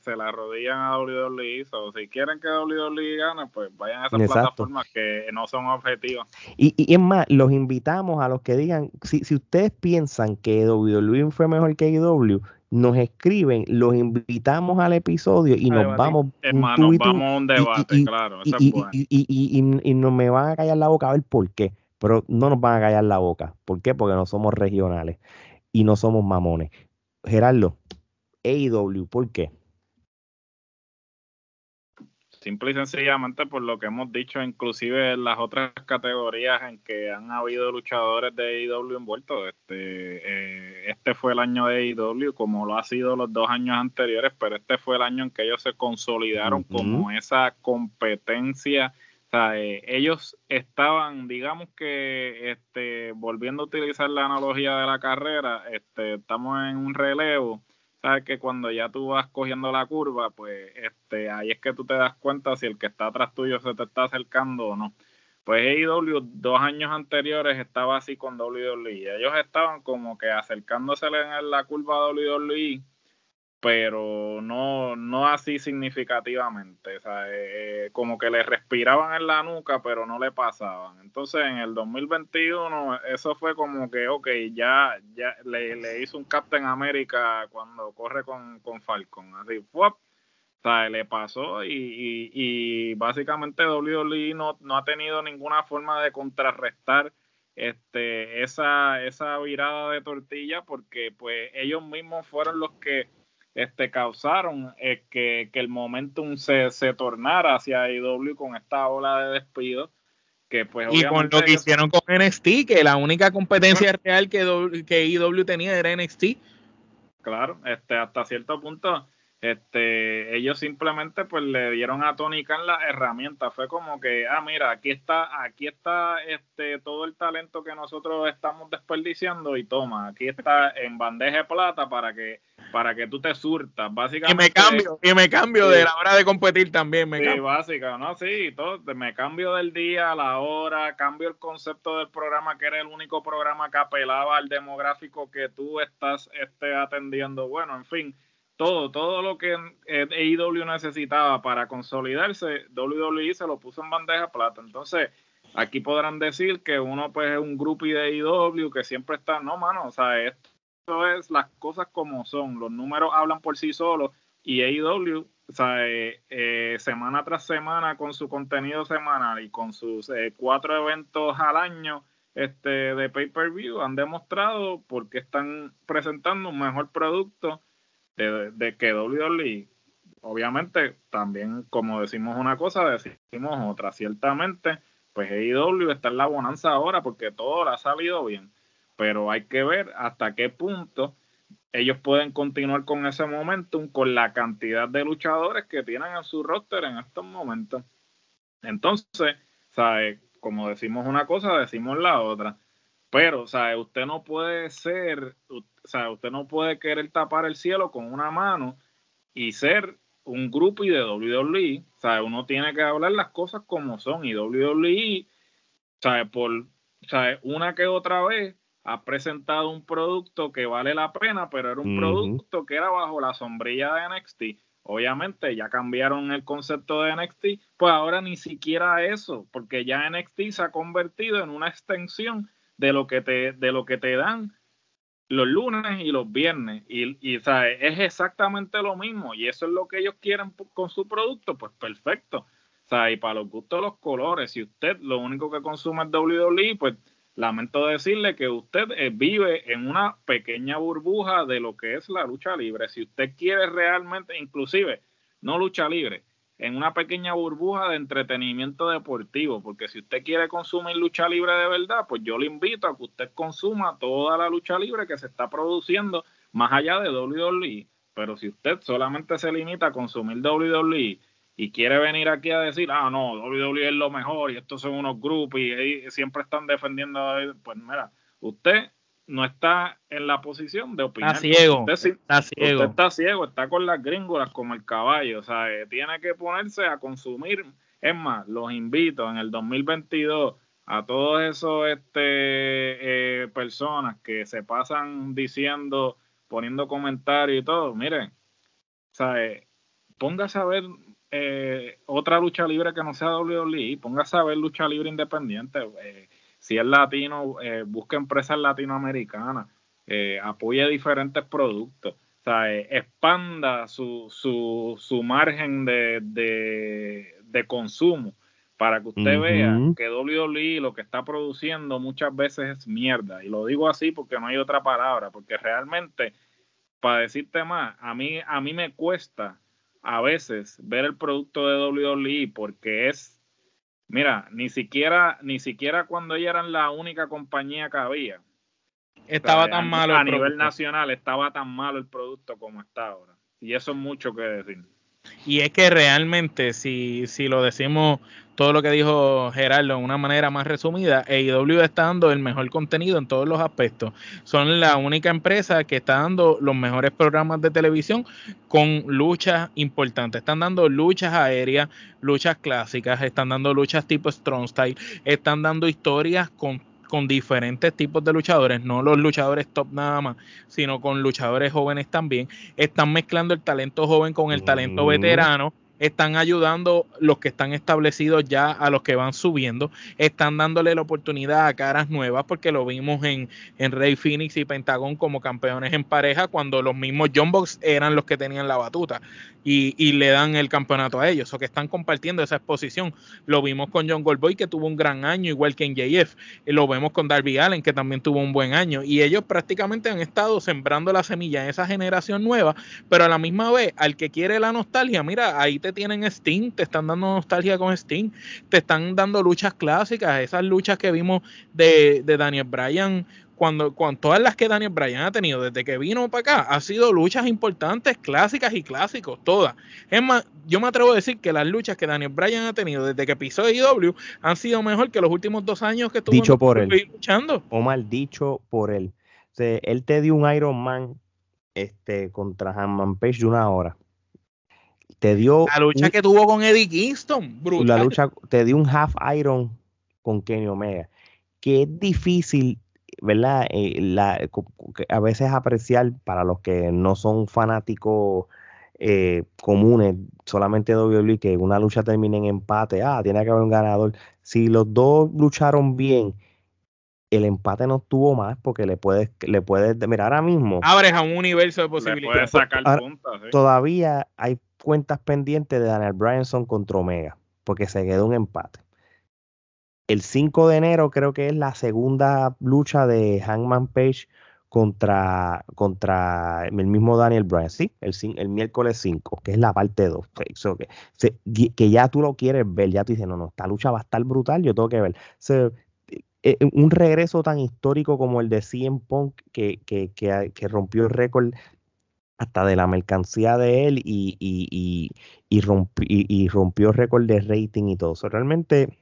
se la arrodillan a WWE, o si quieren que WWE gane, pues vayan a esas plataformas que no son objetivas. Y, y es más, los invitamos a los que digan, si, si ustedes piensan que WWE fue mejor que AEW, nos escriben, los invitamos al episodio y nos vamos. Hermano, vamos a un debate, claro. y, nos me van a callar la boca a ver por qué. Pero no nos van a callar la boca. ¿Por qué? Porque no somos regionales y no somos mamones. Gerardo, AEW, ¿por qué? Simple y sencillamente por lo que hemos dicho, inclusive en las otras categorías en que han habido luchadores de AEW envueltos. Este, eh, este fue el año de AEW, como lo ha sido los dos años anteriores, pero este fue el año en que ellos se consolidaron como esa competencia. O sea, eh, ellos estaban, digamos que, este, volviendo a utilizar la analogía de la carrera, este, estamos en un relevo que cuando ya tú vas cogiendo la curva, pues este, ahí es que tú te das cuenta si el que está atrás tuyo se te está acercando o no. Pues AEW dos años anteriores estaba así con WWE. Ellos estaban como que acercándose en la curva a WWE, pero no, no así significativamente. O sea, eh, como que le respiraban en la nuca, pero no le pasaban. Entonces, en el 2021, eso fue como que, ok, ya, ya le, le hizo un Captain America cuando corre con, con Falcon. Así, fue le pasó y, y, y básicamente WWE no, no ha tenido ninguna forma de contrarrestar este, esa, esa virada de tortilla porque pues ellos mismos fueron los que este, causaron eh, que, el momentum se, se tornara hacia IW con esta ola de despido. Que, pues, y con lo que hicieron con NXT, que la única competencia real que, que IW tenía era NXT. Claro, este, hasta cierto punto este, ellos simplemente pues le dieron a Tony Khan la herramienta. Fue como que, ah, mira, aquí está, aquí está este todo el talento que nosotros estamos desperdiciando y toma, aquí está en bandeja de plata para que para que tú te surtas, básicamente. Y me cambio, y me cambio de la hora de competir también, me sí, básica, ¿no? Sí, todo, me cambio del día a la hora, cambio el concepto del programa que era el único programa que apelaba al demográfico que tú estás este, atendiendo. Bueno, en fin, todo, todo lo que AEW necesitaba para consolidarse, WWE se lo puso en bandeja plata. Entonces, aquí podrán decir que uno pues es un grupo de AEW que siempre está, no, mano, o sea, esto es las cosas como son, los números hablan por sí solos y AEW, o sea, eh, eh, semana tras semana con su contenido semanal y con sus eh, cuatro eventos al año este, de pay-per-view han demostrado porque están presentando un mejor producto de, que WWE, obviamente, también como decimos una cosa, decimos otra. Ciertamente, pues AEW está en la bonanza ahora porque todo le ha salido bien, pero hay que ver hasta qué punto ellos pueden continuar con ese momentum, con la cantidad de luchadores que tienen en su roster en estos momentos. Entonces, ¿sabe? como decimos una cosa, decimos la otra. Pero, ¿sabe? usted no puede ser, o sea, usted no puede querer tapar el cielo con una mano y ser un grupo y de WWE. O sea, uno tiene que hablar las cosas como son. Y WWE, o por o una que otra vez ha presentado un producto que vale la pena, pero era un producto que era bajo la sombrilla de NXT. Obviamente ya cambiaron el concepto de NXT, pues ahora ni siquiera eso, porque ya NXT se ha convertido en una extensión de lo que te, de lo que te dan los lunes y los viernes. Y, y es exactamente lo mismo. Y eso es lo que ellos quieren con su producto, pues perfecto. Sea, y para los gustos los colores, si usted lo único que consume es WWE, pues lamento decirle que usted eh, vive en una pequeña burbuja de lo que es la lucha libre. Si usted quiere realmente, inclusive, no lucha libre, en una pequeña burbuja de entretenimiento deportivo, porque si usted quiere consumir lucha libre de verdad, pues yo le invito a que usted consuma toda la lucha libre que se está produciendo más allá de WWE. Pero si usted solamente se limita a consumir WWE y quiere venir aquí a decir, ah, no, WWE es lo mejor y estos son unos grupos y, siempre están defendiendo, pues mira, usted no está en la posición de opinar. Está ciego. está ciego. está ciego, está con las gringolas como el caballo. O sea, eh, tiene que ponerse a consumir. Es más, los invito en el 2022 a todos esos este, eh, personas que se pasan diciendo, poniendo comentarios y todo. Miren, o sea, eh, póngase a ver otra lucha libre que no sea WWE, póngase a ver lucha libre independiente si es latino, eh, busque empresas latinoamericanas, eh, apoye diferentes productos, o sea, eh, expanda su, su, su margen de, de, consumo para que usted vea que WWE lo que está produciendo muchas veces es mierda. Y lo digo así porque no hay otra palabra, porque realmente, para decirte más, a mí, a mí me cuesta a veces ver el producto de WWE porque es Mira, ni siquiera, ni siquiera cuando ellos eran la única compañía que había. Estaba tan malo. A nivel nacional estaba tan malo el producto como está ahora. Y eso es mucho que decir. Y es que realmente, si, si lo decimos todo lo que dijo Gerardo de una manera más resumida, AEW está dando el mejor contenido en todos los aspectos. Son la única empresa que está dando los mejores programas de televisión con luchas importantes. Están dando luchas aéreas, luchas clásicas, están dando luchas tipo Strong Style, están dando historias con con diferentes tipos de luchadores, no los luchadores top nada más, sino con luchadores jóvenes también. Están mezclando el talento joven con el talento veterano están ayudando los que están establecidos ya a los que van subiendo, están dándole la oportunidad a caras nuevas porque lo vimos en, en Rey Phoenix y Pentagon como campeones en pareja cuando los mismos John Box eran los que tenían la batuta y, y, le dan el campeonato a ellos. O que están compartiendo esa exposición. Lo vimos con John Goldboy que tuvo un gran año igual que en JF, lo vemos con Darby Allen que también tuvo un buen año. Y ellos prácticamente han estado sembrando la semilla en esa generación nueva, pero a la misma vez al que quiere la nostalgia, mira, ahí te tienen Steam, te están dando nostalgia con Steam, te están dando luchas clásicas, esas luchas que vimos de, Daniel Bryan cuando, cuando, todas las que Daniel Bryan ha tenido desde que vino para acá, ha sido luchas importantes, clásicas y clásicos, todas. Es más, yo me atrevo a decir que las luchas que Daniel Bryan ha tenido desde que pisó IW han sido mejor que los últimos dos años que estuvo dicho por él. luchando. O mal dicho por él. él te dio un Iron Man este, contra Hanman Page de una hora te dio. La lucha que tuvo con Eddie Kingston, brutal. La lucha te dio un half iron con Kenny Omega. Que es difícil, ¿verdad? Eh, la, a veces apreciar para los que no son fanáticos eh, comunes, solamente WWE, que una lucha termine en empate. Ah, tiene que haber un ganador. Si los dos lucharon bien el empate no tuvo más porque le puedes, le puedes, mira, ahora mismo. Abres a un universo de posibilidades. sacar puntos, Todavía hay cuentas pendientes de Daniel Bryanson contra Omega, porque se quedó un empate. El 5 de enero creo que es la segunda lucha de Hangman Page contra, contra el mismo Daniel Bryan, sí, el, el miércoles 5, que es la parte 2, que, que, ya tú lo quieres ver, ya tú dices, no, no, esta lucha va a estar brutal, yo tengo que ver. Eh, un regreso tan histórico como el de CM Punk, que, que, que rompió el récord hasta de la mercancía de él y, y, y, rompió, récord de rating y todo. eso. realmente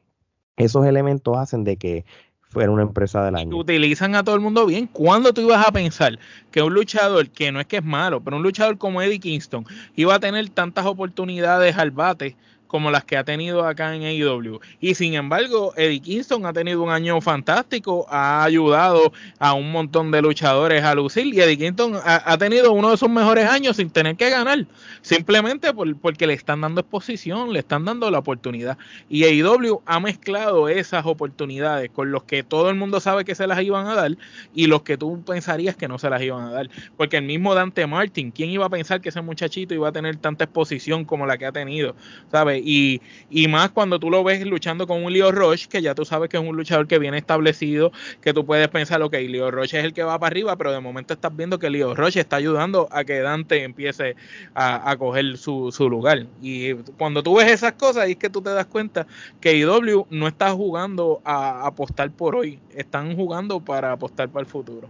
esos elementos hacen de que fuera una empresa del año. Utilizan a todo el mundo bien. ¿Cuándo tú ibas a pensar que un luchador, que no es que es malo, pero un luchador como Eddie Kingston iba a tener tantas oportunidades al bate? Como las que ha tenido acá en AEW. Y sin embargo, Eddie Kingston ha tenido un año fantástico, ha ayudado a un montón de luchadores a lucir y Eddie Kingston ha, tenido uno de sus mejores años sin tener que ganar, simplemente porque le están dando exposición, le están dando la oportunidad. Y AEW ha mezclado esas oportunidades con los que todo el mundo sabe que se las iban a dar y los que tú pensarías que no se las iban a dar. Porque el mismo Dante Martin, ¿quién iba a pensar que ese muchachito iba a tener tanta exposición como la que ha tenido? ¿Sabes? Y, y, más cuando tú lo ves luchando con un Leo Roche, que ya tú sabes que es un luchador que viene establecido, que tú puedes pensar, ok, Leo Roche es el que va para arriba, pero de momento estás viendo que Leo Roche está ayudando a que Dante empiece a, a coger su, su, lugar. Y cuando tú ves esas cosas, es que tú te das cuenta que IW no está jugando a apostar por hoy, están jugando para apostar para el futuro.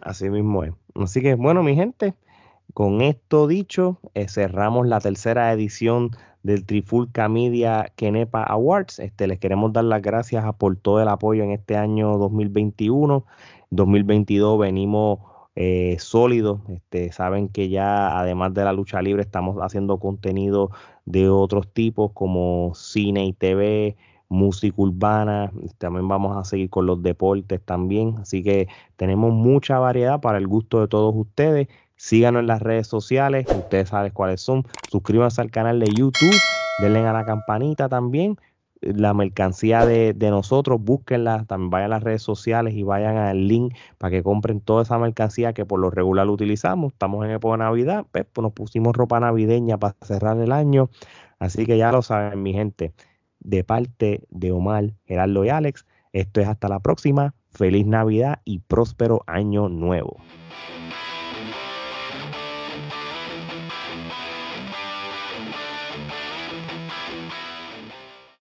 Así mismo es. Así que, bueno, mi gente, con esto dicho, eh, cerramos la tercera edición del Trifulca Media Kenepa Awards. Este, les queremos dar las gracias por todo el apoyo en este año 2021. 2022 venimos eh, sólidos. Este, saben que ya además de la lucha libre estamos haciendo contenido de otros tipos como cine y TV, música urbana. También vamos a seguir con los deportes también. Así que tenemos mucha variedad para el gusto de todos ustedes. Síganos en las redes sociales, ustedes saben cuáles son. Suscríbanse al canal de YouTube, denle a la campanita también. La mercancía de, nosotros, búsquenla, también vayan a las redes sociales y vayan al link para que compren toda esa mercancía que por lo regular utilizamos. Estamos en época de Navidad, pues, pues nos pusimos ropa navideña para cerrar el año. Así que ya lo saben, mi gente. De parte de Omar, Gerardo y Alex, esto es hasta la próxima. Feliz Navidad y próspero año nuevo.